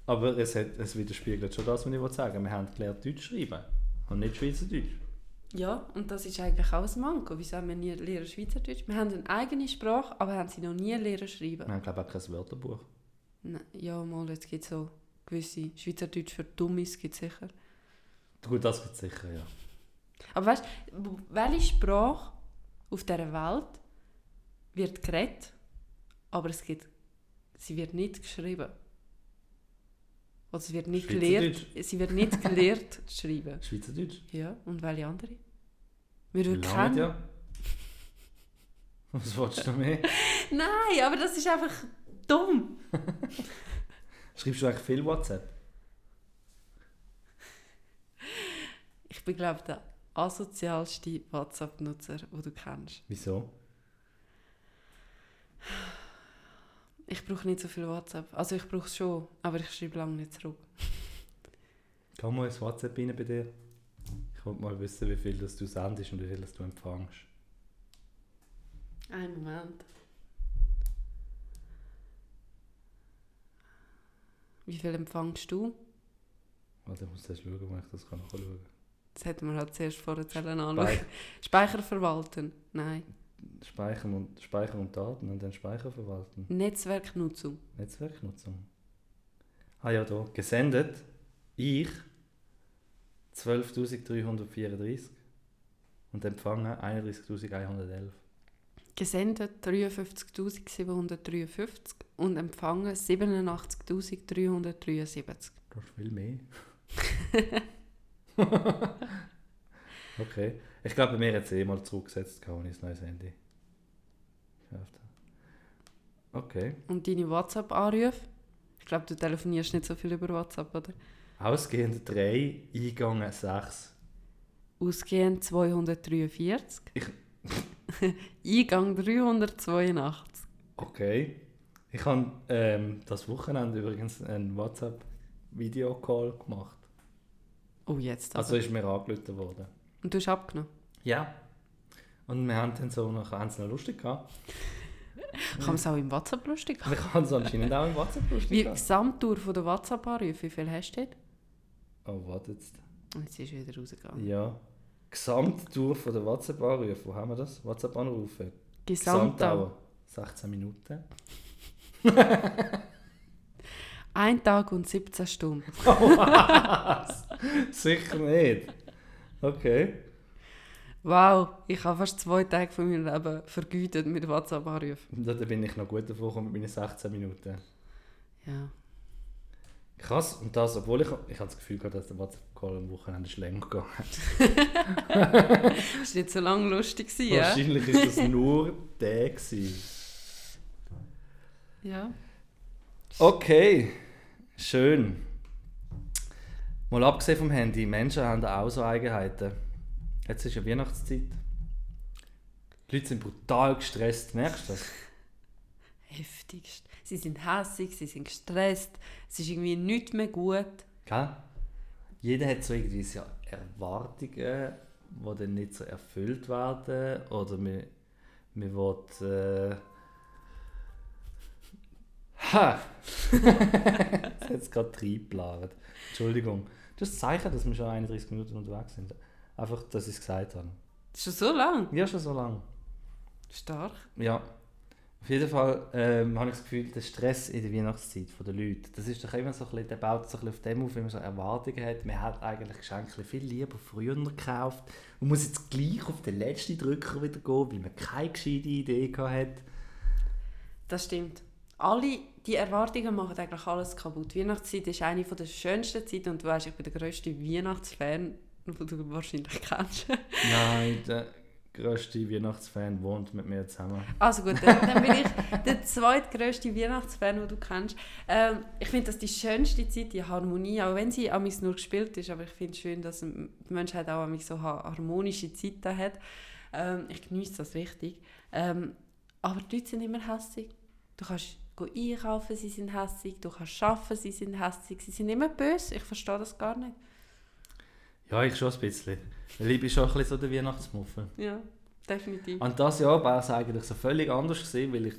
aber es, hat, es widerspiegelt schon das, was ich wollte sagen Wir haben gelernt Deutsch schreiben und nicht Schweizerdeutsch. ja, und das ist eigentlich auch ein Manko. Wieso haben wir nie lernen Schweizerdeutsch? Wir haben eine eigene Sprache, aber haben sie noch nie lernen schreiben. Wir haben glaube ich auch kein Wörterbuch. Nein, ja, mal, jetzt gibt es so gewisse Schweizerdeutsch für Dummies, gibt sicher. Gut, das gibt sicher, ja. Aber weißt du, welche Sprache auf dieser Welt wird geredet, aber es gibt, sie wird nicht geschrieben? Oder sie wird nicht gelehrt, sie wird nicht gelehrt zu schreiben. Schweizerdeutsch? Ja, und welche andere? Wir würden kennen. ja. Was willst du noch mehr? Nein, aber das ist einfach dumm. Schreibst du eigentlich viel WhatsApp? Ich bin, glaube ich, der asozialste WhatsApp-Nutzer, den du kennst. Wieso? Ich brauche nicht so viel WhatsApp. Also ich brauche es schon, aber ich schreibe lange nicht zurück. Komm mal ins WhatsApp rein bei dir. Ich wollte mal wissen, wie viel das du sendest und wie viel das du empfängst. Einen Moment. Wie viel empfängst du? Warte, ich muss erst schauen, wo ich das kann nachschauen kann. Das hätten wir halt zuerst vorher anschauen. Spei Speicher verwalten? Nein. Speichern, und, Speichern und Daten und dann Speicher verwalten. Netzwerknutzung. Netzwerknutzung. Ah ja, da. Gesendet. Ich 12.334 und empfangen 31.111. Gesendet 53.753 und empfangen 87.373. Das ist viel mehr. okay. Ich glaube, bei mir hat es eh mal zurückgesetzt, als ich ein neues Handy gekauft habe. Okay. Und deine WhatsApp-Anrufe? Ich glaube, du telefonierst nicht so viel über WhatsApp, oder? Ausgehend 3, Eingang 6. Ausgehend 243. Ich- Eingang 382. Okay. Ich habe ähm, das Wochenende übrigens einen WhatsApp-Video-Call gemacht. Oh, jetzt Also also. ist mir angerufen worden. Und du hast abgenommen? Ja. Und wir haben dann so noch haben noch lustig gehabt. Kann man es auch im WhatsApp lustig haben? Wir haben es anscheinend auch im WhatsApp lustig Wie gehabt. Gesamttour von der WhatsApp-Anrufe, wie viel hast du dort? Oh, warte jetzt. Jetzt ist wieder rausgegangen. Ja. Gesamttour von der WhatsApp-Anrufe. Wo haben wir das? WhatsApp-Anrufe. Gesamtdauer. 16 Minuten. Ein Tag und 17 Stunden. Was? Sicher nicht. Okay. Wow, ich habe fast zwei Tage von meinem Leben vergütet mit WhatsApp-Anrufen. Da bin ich noch gut davon mit meinen 16 Minuten. Ja. Krass. Und das, obwohl ich, ich habe das Gefühl gehabt, dass der WhatsApp-Call am Wochenende ist länger gegangen. Das war nicht so lange lustig, gewesen, ja? Wahrscheinlich ist das nur der gewesen. Ja. Okay, schön. Mal abgesehen vom Handy, Menschen haben auch so Eigenheiten. Jetzt ist ja Weihnachtszeit. Die Leute sind brutal gestresst, merkst du das? Heftigst. Sie sind hässig, sie sind gestresst, es ist irgendwie nichts mehr gut. Gell? Jeder hat so irgendwie so Erwartungen, die dann nicht so erfüllt werden. Oder man, man will... Äh ha! jetzt gerade reingeplant. Entschuldigung. Das ist ein Zeichen, dass wir schon 31 Minuten unterwegs sind. Einfach, dass ich es gesagt habe. Schon so lang. Ja, schon so lange. Stark. Ja. Auf jeden Fall ähm, habe ich das Gefühl, der Stress in der Weihnachtszeit der Leute, das ist doch immer so ein bisschen, der baut so ein bisschen auf dem auf, wenn man so Erwartungen hat. Man hat eigentlich Geschenke viel lieber früher gekauft. Man muss jetzt gleich auf den letzten Drücker wieder gehen, weil man keine gescheite Idee gehabt hat. Das stimmt. Alle die Erwartungen machen eigentlich alles kaputt. Die Weihnachtszeit ist eine der schönsten Zeiten und du weißt, ich bin der grösste Weihnachtsfan, den du wahrscheinlich kennst. Nein, der grösste Weihnachtsfan wohnt mit mir zusammen. Also gut, dann, dann bin ich der zweitgrößte Weihnachtsfan, den du kennst. Ähm, ich finde das die schönste Zeit, die Harmonie, auch wenn sie amigs nur gespielt ist, aber ich finde es schön, dass die Menschheit auch amigs so harmonische Zeiten hat. Ähm, ich genieße das richtig. Ähm, aber die Leute sind immer hässlich. Du kannst einkaufen, sie sind hässlich. Du kannst arbeiten, sie sind hässlich. Sie sind immer böse. Ich verstehe das gar nicht. Ja, ich schon ein bisschen. Ich bin schon ein bisschen so der Weihnachtsmuffel. Ja, definitiv. Und das Jahr war es eigentlich so völlig anders gewesen, weil ich,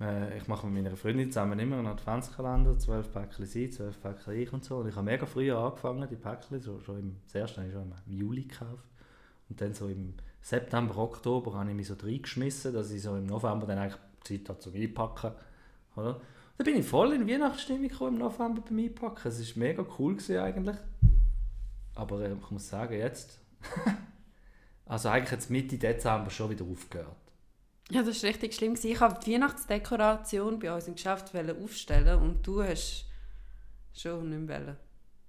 äh, ich mache mit meiner Freundin zusammen immer einen Adventskalender, zwölf Päckchen sie, zwölf Päckchen ich und so. Und ich habe mega früh angefangen, die Päckchen, so, schon im, das erste habe ich schon im Juli gekauft. Und dann so im September, Oktober habe ich mich so reingeschmissen, dass ich so im November dann eigentlich Zeit hatte zum Einpacken. Oder? Da bin ich voll in Weihnachtsstimmung im November beim Einpacken. Es war mega cool gewesen eigentlich. Aber äh, ich muss sagen, jetzt. also eigentlich jetzt Mitte Dezember schon wieder aufgehört. Ja, das war richtig schlimm. Ich wollte die Weihnachtsdekoration bei uns im Geschäft aufstellen und du hast schon nicht mehr.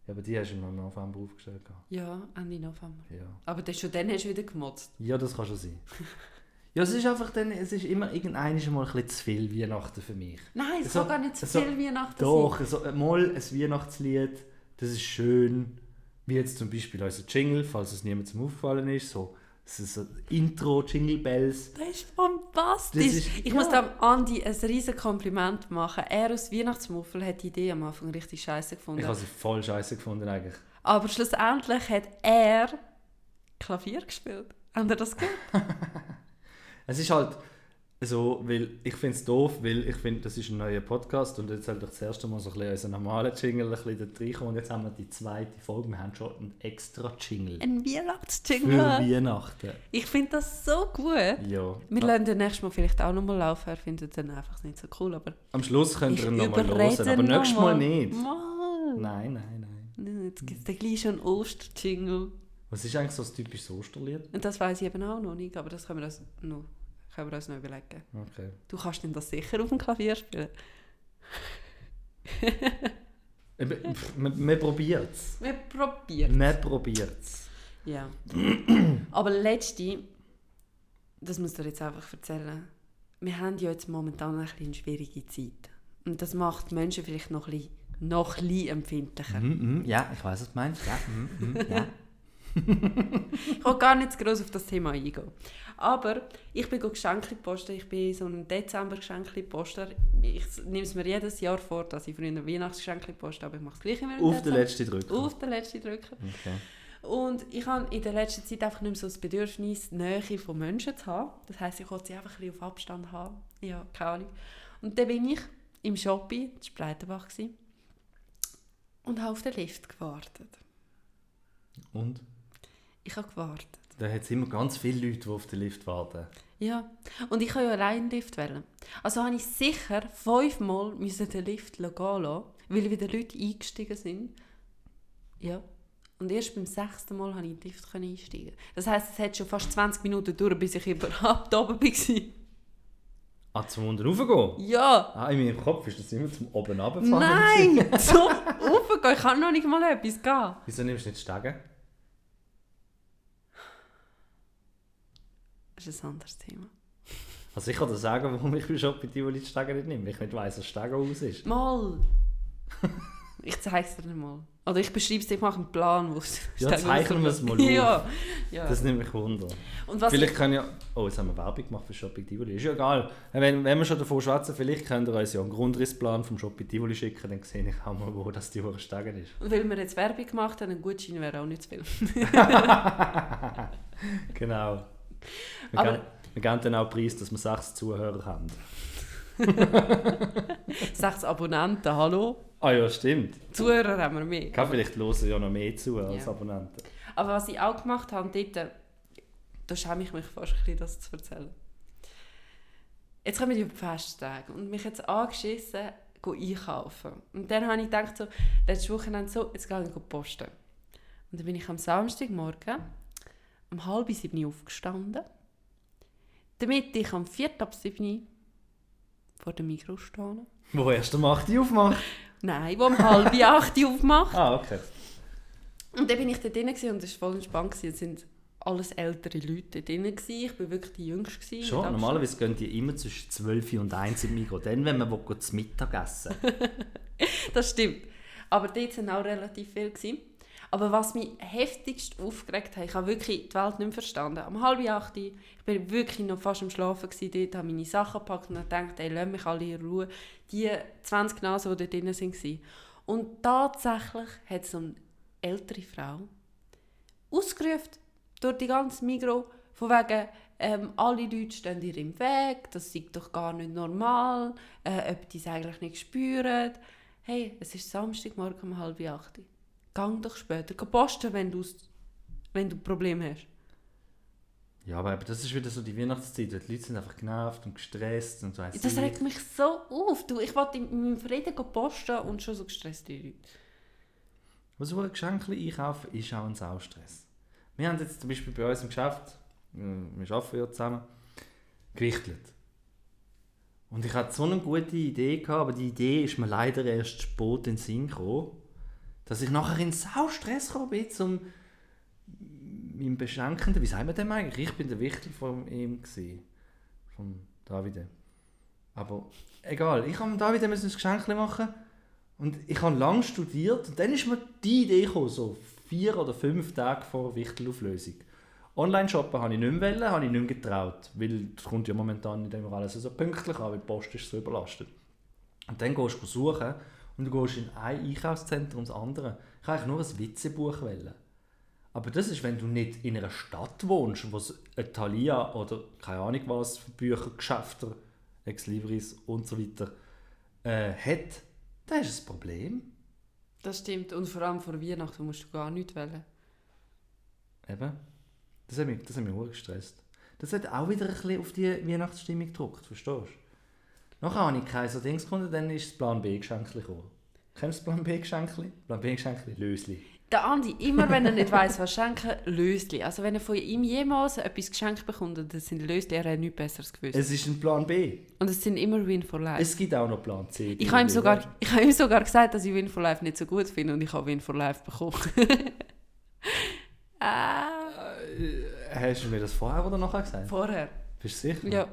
Ja, aber die hast du im November aufgestellt. Ja, Ende November. Ja. Aber das schon dann hast du wieder gemotzt. Ja, das kann schon sein. Ja, es ist einfach dann, es ist immer irgendein mal ein bisschen zu viel Weihnachten für mich. Nein, es so, kann gar nicht zu so, viel Weihnachten doch, sein. Doch, so, mal ein Weihnachtslied, das ist schön. Wie jetzt zum Beispiel unser Jingle, falls es niemandem aufgefallen ist, so das ist so Intro, Jingle Bells. Das ist fantastisch. Das ist, ich ja. muss dem Andi ein riesiges Kompliment machen. Er aus Weihnachtsmuffel hat die Idee am Anfang richtig scheiße gefunden. Ich habe sie voll scheiße gefunden eigentlich. Aber schlussendlich hat er Klavier gespielt. Habt ihr das gehört? Es ist halt so, weil ich finde es doof, weil ich finde, das ist ein neuer Podcast und jetzt halt das erste Mal so ein bisschen unser normaler Jingle ein bisschen da reinkommen und jetzt haben wir die zweite Folge, wir haben schon einen extra Jingle. Ein Weihnachtsjingle? Für Weihnachten. Ich finde das so gut. Ja. Wir ja. lassen den nächsten Mal vielleicht auch nochmal laufen, er findet dann einfach nicht so cool, aber... Am Schluss könnt ihr ihn nochmal hören, aber nächstes Mal, mal nicht. Mal. Nein, nein, nein. Jetzt gibt es gleich schon Oster-Jingle. Was ist eigentlich so ein typisches Osterlied? Und das weiß ich eben auch noch nicht, aber das können wir uns noch, können wir uns noch überlegen. Okay. Du kannst denn das sicher auf dem Klavier spielen? wir probieren es. Wir probieren Wir probieren es. Ja. aber letzte, das muss ich dir jetzt einfach erzählen, wir haben ja jetzt momentan eine, eine schwierige Zeit. Und das macht Menschen vielleicht noch ein bisschen, noch ein bisschen empfindlicher. Mm, mm, ja, ich weiß, was du meinst. Ja, mm, ja ich will gar nicht zu groß auf das Thema eingehen. Aber ich bin Geschenke posten. Ich bin so ein Dezember-Geschenke-Poster. Ich nehme es mir jedes Jahr vor, dass ich früher Weihnachtsgeschenke poste, aber ich mache es gleich immer Auf den letzten Drücker? Auf den letzten Drücker. Okay. Und ich habe in der letzten Zeit einfach nicht mehr so das Bedürfnis, Nähe von Menschen zu haben. Das heisst, ich wollte sie einfach ein bisschen auf Abstand haben. Ja, keine Ahnung. Und dann bin ich im Shopping, das war Breitenbach, und habe auf den Lift gewartet. Und? Ich habe gewartet. Da hat es immer ganz viele Leute, die auf den Lift warten. Ja, und ich habe ja allein einen Lift wählen. Also habe ich sicher fünfmal den Lift gehen lassen, weil wieder Leute eingestiegen sind. Ja. Und erst beim sechsten Mal konnte ich in den Lift einsteigen. Das heisst, es hat schon fast 20 Minuten gedauert, bis ich überhaupt oben war. Ah, zum unten raufgehen? Ja. Ah, in meinem Kopf ist das immer zum oben runterfahren. Nein, zum raufgehen. Ich kann noch nicht mal etwas gehen. Wieso nimmst du nicht Stegen? Das ist ein anderes Thema. Also ich kann dir sagen, warum ich bei Shop die Tivoli die Stege nicht nehme, weil ich nicht weiss, was Stege aus ist. Mal! Ich zeige es dir mal. Oder ich beschreibe es dir, ich mache einen Plan, wo es Ja, zeichnen wir es mal auf. Ja, ja. Das nimmt mich wunder. Und was vielleicht ich, kann ja... Oh, jetzt haben wir Werbung gemacht für Shopping Tivoli. Ist ja egal. Wenn, wenn wir schon davon schwätzen, vielleicht könnt ihr uns ja einen Grundrissplan vom Shopping Tivoli schicken, dann sehe ich auch mal, wo das die Uhr Stegen ist. und weil wir jetzt Werbung gemacht haben, ein Gutschein wäre auch nicht zu viel. genau. Wir, Aber- geben, wir geben dann auch Preis, dass wir sechs Zuhörer haben. Sechs Abonnenten, hallo? Ah ja, stimmt. Zuhörer haben wir mehr. Kann vielleicht hören ja noch mehr zu als Ja. Abonnenten. Aber was ich auch gemacht habe dort, da schäme ich mich fast ein bisschen, das zu erzählen. Jetzt kommen die Festtage und mich jetzt angeschissen, einkaufen. Und dann habe ich gedacht, so, letztes Wochenende so, jetzt gehe ich posten. Und dann bin ich am Samstagmorgen um halb sieben aufgestanden, damit ich am viertel ab sieben vor dem Mikro stehe. Wo erst um 8 Uhr aufmacht. Nein, wo um halb acht Uhr aufmacht. Ah, okay. Und dann bin ich dort drin und es war voll entspannt. Es sind alles ältere Leute drin. Ich war wirklich die Jüngste. gewesen Schon, normalerweise gehen die immer zwischen 12 und 1 im Mikro. Dann, wenn man will, zu Mittag essen Das stimmt. Aber dort waren auch relativ viele. Gewesen. Aber was mich heftigst aufgeregt hat, ich habe wirklich die Welt nicht mehr verstanden. Um halb acht, ich bin wirklich noch fast am Schlafen gewesen, dort, habe meine Sachen gepackt und gedacht, ey, lass mich alle in Ruhe. Die 20 Nasen, die dort drin waren. Und tatsächlich hat so eine ältere Frau ausgerufen durch die ganze Migro von wegen, ähm, alle Leute stehen ihr im Weg, das ist doch gar nicht normal, äh, ob die es eigentlich nicht spüren. Hey, es ist Samstagmorgen um halb acht. Gang doch später, geh posten, wenn, du's, wenn du Probleme hast. Ja, aber das ist wieder so die Weihnachtszeit. Die Leute sind einfach genervt und gestresst und so. weiss Das regt mich so auf. Du, ich wollte in meinem Frieden posten und schon so gestresste Leute. Was so ein Geschenk einkaufen ist auch ein Saustress. Wir haben jetzt zum Beispiel bei uns im Geschäft, äh, wir arbeiten ja zusammen, gewichtelt. Und ich hatte so eine gute Idee, gehabt, aber die Idee ist mir leider erst spät in den Sinn gekommen, dass ich nachher in Saustress gekommen bin, um meinem Beschenkenden, wie sagen wir dem eigentlich? Ich bin der Wichtel von ihm, gewesen, von Davide. Aber egal, ich habe Davide ein Geschenk machen und ich habe lange studiert und dann ist mir die Idee gekommen, so vier oder fünf Tage vor Wichtelauflösung. Online-shoppen habe ich nicht mehr, habe ich nicht mehr getraut, weil es kommt ja momentan nicht immer alles so pünktlich an, weil die Post ist so überlastet. Und dann gehst du suchen und du gehst in ein Einkaufszentrum ins andere. Ich eigentlich nur ein Witzebuch wollen. Aber das ist, wenn du nicht in einer Stadt wohnst, wo es ein Thalia oder keine Ahnung was für Bücher, Geschäfte, Ex Libris und so weiter äh, hat, dann ist es ein Problem. Das stimmt. Und vor allem vor Weihnachten musst du gar nichts wählen. Eben. Das hat mich, das hat mich gestresst. Das hat auch wieder ein bisschen auf die Weihnachtsstimmung gedrückt, verstehst du? Nachher habe ich kein so Dings gefunden, dann ist das Plan B-Geschenkli gekommen. Kennst du das Plan B-Geschenkli? Plan B-Geschenkli, Lösli. Der Andi, immer wenn er nicht weiss, was schenken, Lösli. Also wenn er von ihm jemals etwas geschenkt bekommt, und das sind Lösli, er hat nichts Besseres gewusst. Es ist ein Plan B. Und es sind immer Win for Life. Es gibt auch noch Plan C. ich habe ihm, sogar, ich habe ihm sogar gesagt, dass ich Win for Life nicht so gut finde und ich habe Win for Life bekommen. ah, Hast du mir das vorher oder nachher gesagt? vorher. Bist du sicher? Ja.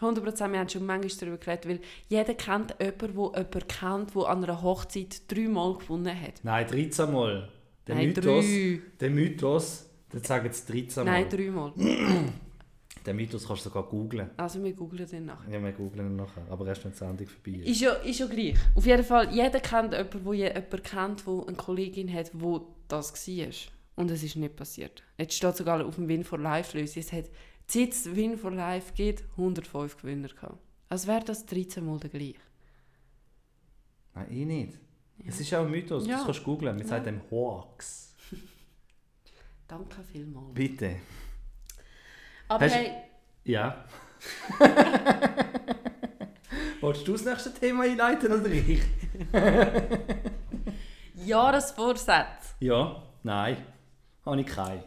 100 Prozent, wir haben schon manchmal darüber geredet, weil jeder kennt jemanden, der jemanden kennt, der an einer Hochzeit dreimal gewonnen hat. Nein, 13 Mal. Der Nein, Mythos, drei. der Mythos, dann sagen es 13 Mal. Nein, dreimal. Den Mythos kannst du sogar googlen. Also wir googeln den nachher. Ja, wir googlen ihn nachher, aber erst wenn die Sendung vorbei ist. Ist ja, ist ja gleich. Auf jeden Fall, jeder kennt jemanden, der je- jemanden kennt, der eine Kollegin hat, wo das war. Und es ist nicht passiert. Jetzt steht sogar auf dem Win for Life Lösung. Es hat, seit es Win for Life gibt, 105 Gewinner gehabt. Also wäre das 13 Mal der gleich. Nein, ich nicht. Es ist auch ein Mythos, Ja. das kannst du googlen. Wir Ja. sagen dem Hoax. Danke vielmals. Bitte. Aber Hast- hey, Ja. Wolltest du das nächste Thema einleiten oder ich? Jahresvorsätze. Ja, nein. Habe ich keinen.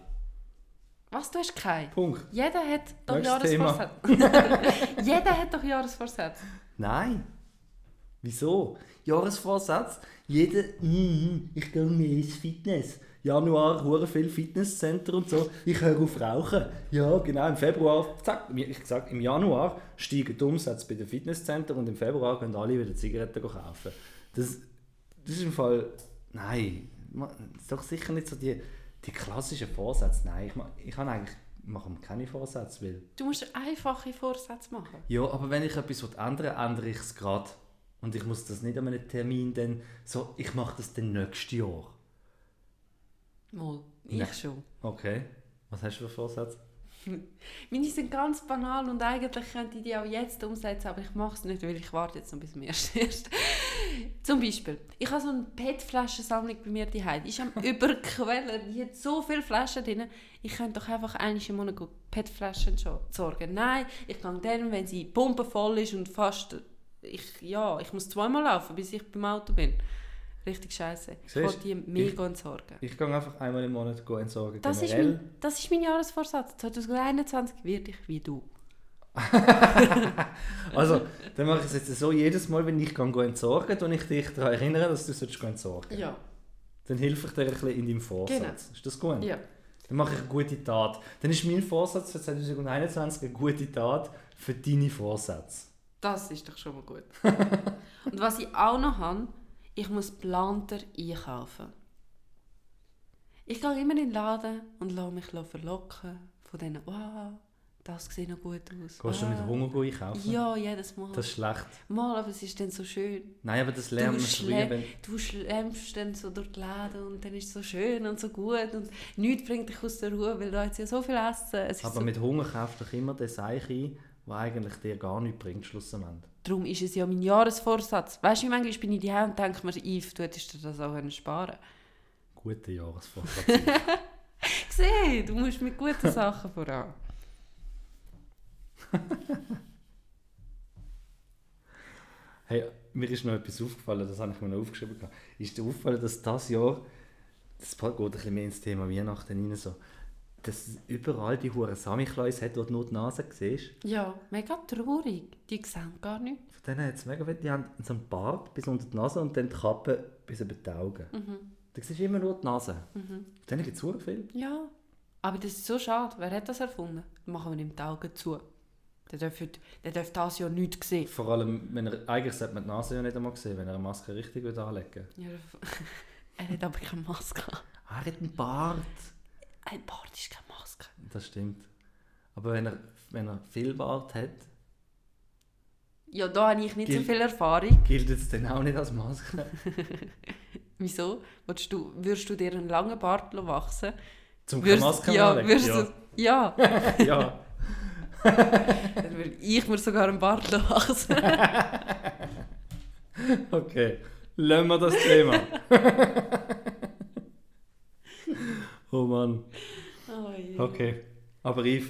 Was, du hast keinen? Punkt. Jeder hat doch Jahresvorsätze. Jeder hat doch Jahresvorsätze. Nein. Wieso? Jahresvorsatz. Jeder, mm, ich gehe mehr ins Fitness. Januar, hure viel Fitnesscenter und so. Ich höre auf rauchen. Ja, genau. Im Februar, zack, ich sag, im Januar steigen die Umsätze bei den Fitnesscentern und im Februar können alle wieder Zigaretten kaufen. Das, das ist im Fall, nein, ma- ist doch sicher nicht so die, die klassischen Vorsätze. Nein, ich, ma- ich kann eigentlich, mache mir keine Vorsätze, weil Du musst einfache Vorsätze machen. Ja, aber wenn ich etwas ändere, ändere ich es gerade. Und ich muss das nicht an einem Termin dann so, ich mache das dann nächstes Jahr. Mal, ich Nein. schon. Okay. Was hast du für Vorsätze? Meine sind ganz banal und eigentlich könnte ich die auch jetzt umsetzen, aber ich mache es nicht, weil ich warte jetzt noch bis zum ersten. Zum Beispiel, ich habe so eine PET-Flaschensammlung bei mir daheim. Die ist am Überquellen. Die hat so viele Flaschen drin. Ich könnte doch einfach einmal im Monat PET-Flaschen sorgen. Nein, ich gehe dann, wenn sie pumpenvoll ist und fast... Ich, ja, ich muss zweimal laufen, bis ich beim Auto bin. Richtig scheiße. Ich wollte die mega entsorgen. Ich gehe einfach einmal im Monat entsorgen. Das ist, mein, das ist mein Jahresvorsatz. 2021 werde ich wie du. Also, dann mache ich es jetzt so, jedes Mal, wenn ich gehe entsorgen, und ich dich daran erinnere, dass du solltest go entsorgen Ja. Dann helfe ich dir ein bisschen in deinem Vorsatz. Genau. Ist das gut? Ja. Dann mache ich eine gute Tat. Dann ist mein Vorsatz für 2021 eine gute Tat für deine Vorsätze. Das ist doch schon mal gut. und was ich auch noch habe, ich muss planter einkaufen. Ich gehe immer in den Laden und lasse mich verlocken von denen, wow, das sieht noch gut aus. Gehst du mit. Hunger einkaufen? Ja, jedes Mal. Das ist schlecht. Mal, aber es ist dann so schön. Nein, aber das lernt man schlä- wenn... Du schlämpfst dann so durch die Läden und dann ist es so schön und so gut und nichts bringt dich aus der Ruhe, weil du jetzt ja so viel essen. Aber so mit Hunger kaufst du immer den Seich ein, der eigentlich dir gar nichts bringt, schlussendlich. Darum ist es ja mein Jahresvorsatz. Weißt du, manchmal bin ich daheim und denke mir, Yves, du hättest dir das auch können sparen Guter Jahresvorsatz. Sieh, du musst mit guten Sachen voran. hey, mir ist noch etwas aufgefallen, das habe ich mir noch aufgeschrieben. Ist dir aufgefallen, dass das Jahr, das geht ein bisschen mehr ins Thema Weihnachten rein, so, dass überall die Huren Samichlaus hat, du nur die Nase siehst? Ja, mega traurig. Die sehen gar nicht. Von denen hat es mega viel, die haben so einen Bart bis unter die Nase und dann die Kappe bis über die Augen. Mhm. Da siehst du immer nur die Nase. Mhm. Von denen gibt es so viel. Ja, aber das ist so schade. Wer hat das erfunden? Machen wir ihm die Augen zu. Der darf, der darf das ja nicht sehen. Vor allem, wenn er, eigentlich sollte man die Nase ja nicht einmal sehen, wenn er eine Maske richtig würde anlegen Ja, er hat aber keine Maske. Er hat einen Bart. Ein Bart ist keine Maske. Das stimmt. Aber wenn er, wenn er viel Bart hat, Ja, da habe ich nicht so Gil- viel Erfahrung. gilt es dann auch nicht als Maske. Wieso? Willst du, würdest du dir einen langen Bart wachsen Zum Würdest- Maske ja, würdest ja. du, ja. ja. Dann würde ich mir sogar einen Bart wachsen. Okay, lassen wir das Thema. Oh Mann. Oh je. Okay, aber Yves,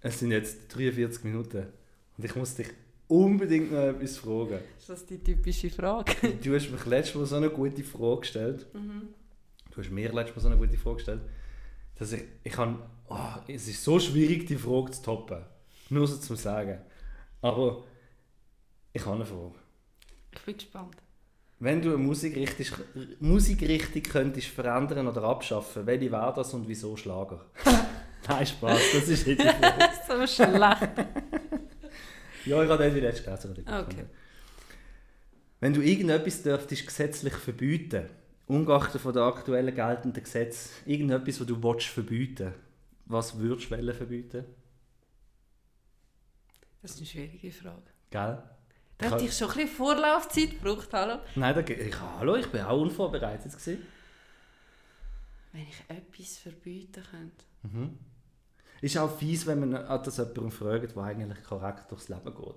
es sind jetzt 43 Minuten und ich muss dich unbedingt noch etwas fragen. Ist das die typische Frage? Du hast mich letztes Mal so eine gute Frage gestellt. Mhm. Du hast mir letztes Mal so eine gute Frage gestellt, dass ich, ich kann, oh, es ist so schwierig, die Frage zu toppen. Nur so zum Sagen. Aber ich habe eine Frage. Ich bin gespannt. Wenn du eine Musikrichtung, Musikrichtung könntest verändern oder abschaffen, welche wäre das und wieso Schlager? Nein, Spaß, das ist nicht so schlecht. Ja, ich habe den die letzte gelesen. Okay. Wenn du irgendetwas dürftest gesetzlich verbieten, ungeachtet von den aktuellen geltenden Gesetzen, irgendetwas, was du willst, verbieten was würdest du verbieten? Das ist eine schwierige Frage. Gell? Da hätte ich schon ein bisschen Vorlaufzeit gebraucht, hallo? Nein, da, ich, hallo, ich bin auch unvorbereitet. Gewesen. Wenn ich etwas verbieten könnte. Mhm. Ist auch fies, wenn man an das jemanden fragt, der eigentlich korrekt durchs Leben geht.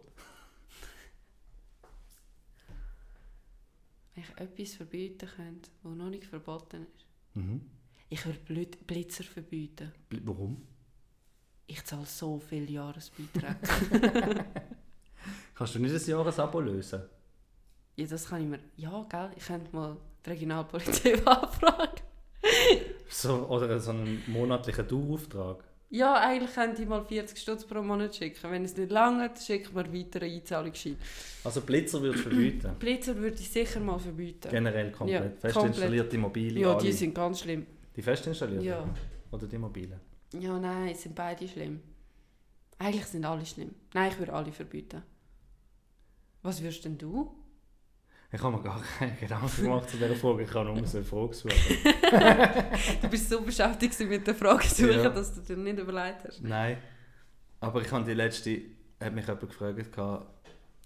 Wenn ich etwas verbieten könnte, das noch nicht verboten ist. Mhm. Ich würde Blitzer verbieten. Warum? Ich zahle so viele Jahresbeiträge. Kannst du nicht ein Jahresabo lösen? ja, das kann ich mir... Ja, gell? Ich könnte mal die Regionalpolizei anfragen. So, oder so einen monatlichen Dauerauftrag? Ja, eigentlich könnte ich mal 40 Stutz pro Monat schicken. Wenn es nicht lange schickt man weiter einen Einzahlungsschein. Also Blitzer würdest du verbieten? Blitzer würde ich sicher mal verbieten. Generell komplett. Ja, Fest komplett. installierte mobile Ja, alle. die sind ganz schlimm. Die fest installiert? Ja. Oder die mobilen? Ja, nein, sind beide schlimm. Eigentlich sind alle schlimm. Nein, ich würde alle verbieten. Was würdest denn du? Ich habe mir gar keine Gedanken gemacht zu dieser Frage. Ich kann nur so eine Frage suchen. Du bist so beschäftigt mit der Frage suchen, Ja. dass du dir nicht überlegt hast. Nein. Aber ich habe die letzte, hat mich jemand gefragt,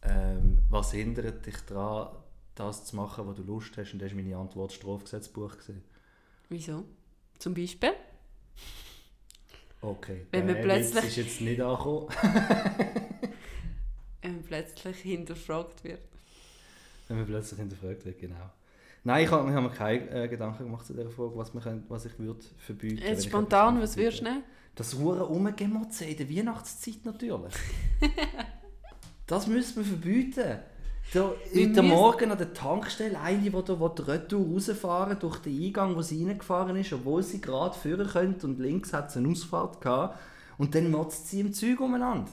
ähm, was hindert dich daran, das zu machen, was du Lust hast? Und das war meine Antwort Strafgesetzbuch. Gewesen. Wieso? Zum Beispiel? Okay, Wenn der plötzlich- Witz ist jetzt nicht angekommen. Wenn man plötzlich hinterfragt wird. Wenn man plötzlich hinterfragt wird, genau. Nein, ich habe mir keine äh, Gedanken gemacht zu dieser Frage, was, man können, was ich würde verbieten wenn Jetzt spontan, was würdest du nehmen? Das hure Rumgemotze in der Weihnachtszeit natürlich. das müssen wir verbieten. Wir heute Morgen an der Tankstelle eine, die da Retour rausfahren durch den Eingang, wo sie reingefahren ist, obwohl sie gerade führen könnte und links hat sie eine Ausfahrt gehabt. Und dann motzt sie im Zeug umeinander.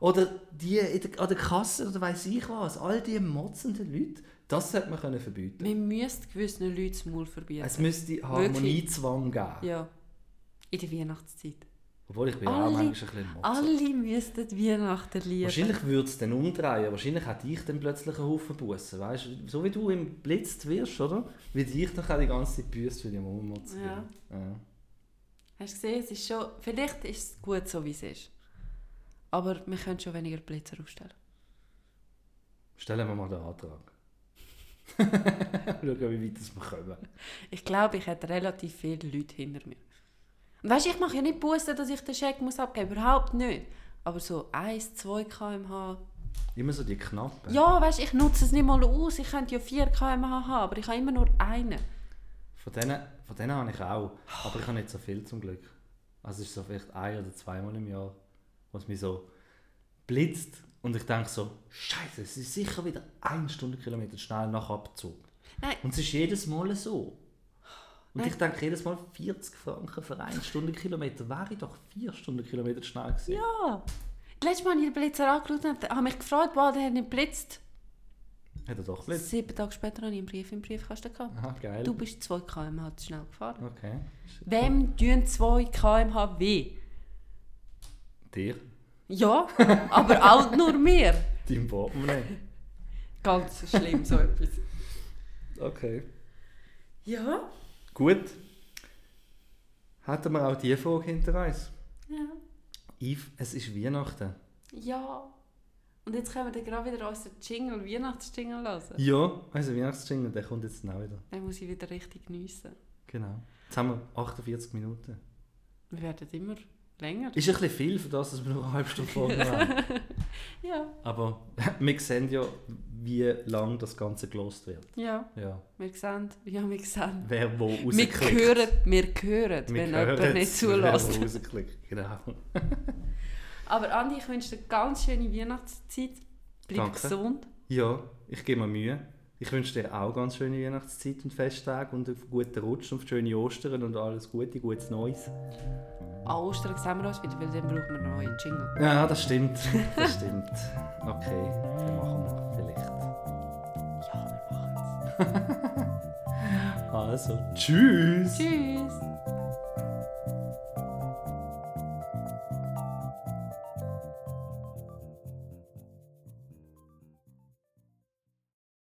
Oder die der, an der Kasse oder weiß ich was. All die motzenden Leute, das sollte man können verbieten. Wir müssen gewissen Leuten das Maul verbieten. Es müsste Harmoniezwang geben. ja. In der Weihnachtszeit. Obwohl ich bin auch Alle- manchmal ein bisschen Motzer. Alle müssten Weihnachten lieben. Wahrscheinlich würde es dann umdrehen. Wahrscheinlich hätte ich dann plötzlich einen Haufen Bussen. Weißt du, so wie du im Blitz wirst, oder? Wie ich dann auch die ganze Zeit büßt für die Mummutz. Ja. ja. Hast du gesehen, es ist schon, vielleicht ist es gut so, wie es ist. Aber wir können schon weniger Blitzer aufstellen. Stellen wir mal den Antrag. Schauen, wie weit wir kommen. Ich glaube, ich hätte relativ viele Leute hinter mir. Und weißt du, ich mache ja nicht Bussen, dass ich den Scheck muss abgeben muss. Überhaupt nicht. Aber so 1, 2 km/h. Immer so die knappen. Ja, weißt du, ich nutze es nicht mal aus. Ich könnte ja 4 km/h haben, aber ich habe immer nur einen. Von denen, von denen habe ich auch. Aber ich habe nicht so viel zum Glück. Also es ist so vielleicht ein oder zweimal im Jahr, wo es mich so blitzt. Und ich denke so, Scheiße, es ist sicher wieder ein Stundenkilometer schnell nach Abzug. Nein. Und es ist jedes Mal so. Und Nein. ich denke jedes Mal 40 Franken für einen Stundenkilometer. Wäre ich doch vier Stundenkilometer schnell gewesen. Ja. Letztes Mal habe ich den Blitzer angeschaut und habe mich gefreut, wow, der hat nicht geblitzt. Hat er doch blitzt. Sieben Tage später habe ich einen Brief im Briefkasten gehabt. Aha, geil. Du bist 2 km/h zu schnell gefahren. Okay. Wem tun 2 km/h weh? Dir? Ja, aber auch nur mir. Dein Portemonnaie. Ganz schlimm, so etwas. Okay. Ja? Gut. Hätten wir auch die Frage hinter uns. Ja. Yves, es ist Weihnachten. Ja. Und jetzt können wir dann gerade wieder unseren Jingle, Weihnachtsjingle hören. Ja, unser Weihnachtsjingle, der kommt jetzt auch wieder. Dann muss ich wieder richtig geniessen. Genau. Jetzt haben wir 48 Minuten. Wir werden immer länger. Ist ein bisschen viel für das, dass wir nur eine halbe Stunde Folge haben. Ja, Aber wir sehen ja, wie lang das Ganze gelost wird. ja. Ja. Wir sehen, ja, wir sehen. Wer wo Wir rausklickt. hören, wir hören, Wir wenn hören jemand nicht es, wer zulässt. wo. Genau. Aber Andi, ich wünsche dir eine ganz schöne Weihnachtszeit. Bleib Danke. gesund. Ja, ich gebe mir Mühe. Ich wünsche dir auch ganz schöne Weihnachtszeit und Festtage und einen guten Rutsch und schöne Ostern und alles Gute, gutes Neues. An Ostern sehen wir uns wieder, weil dann brauchen wir einen neuen Jingle. Ja, das stimmt. Das stimmt. Okay, dann machen wir vielleicht. Ja, wir machen Also, tschüss! Tschüss.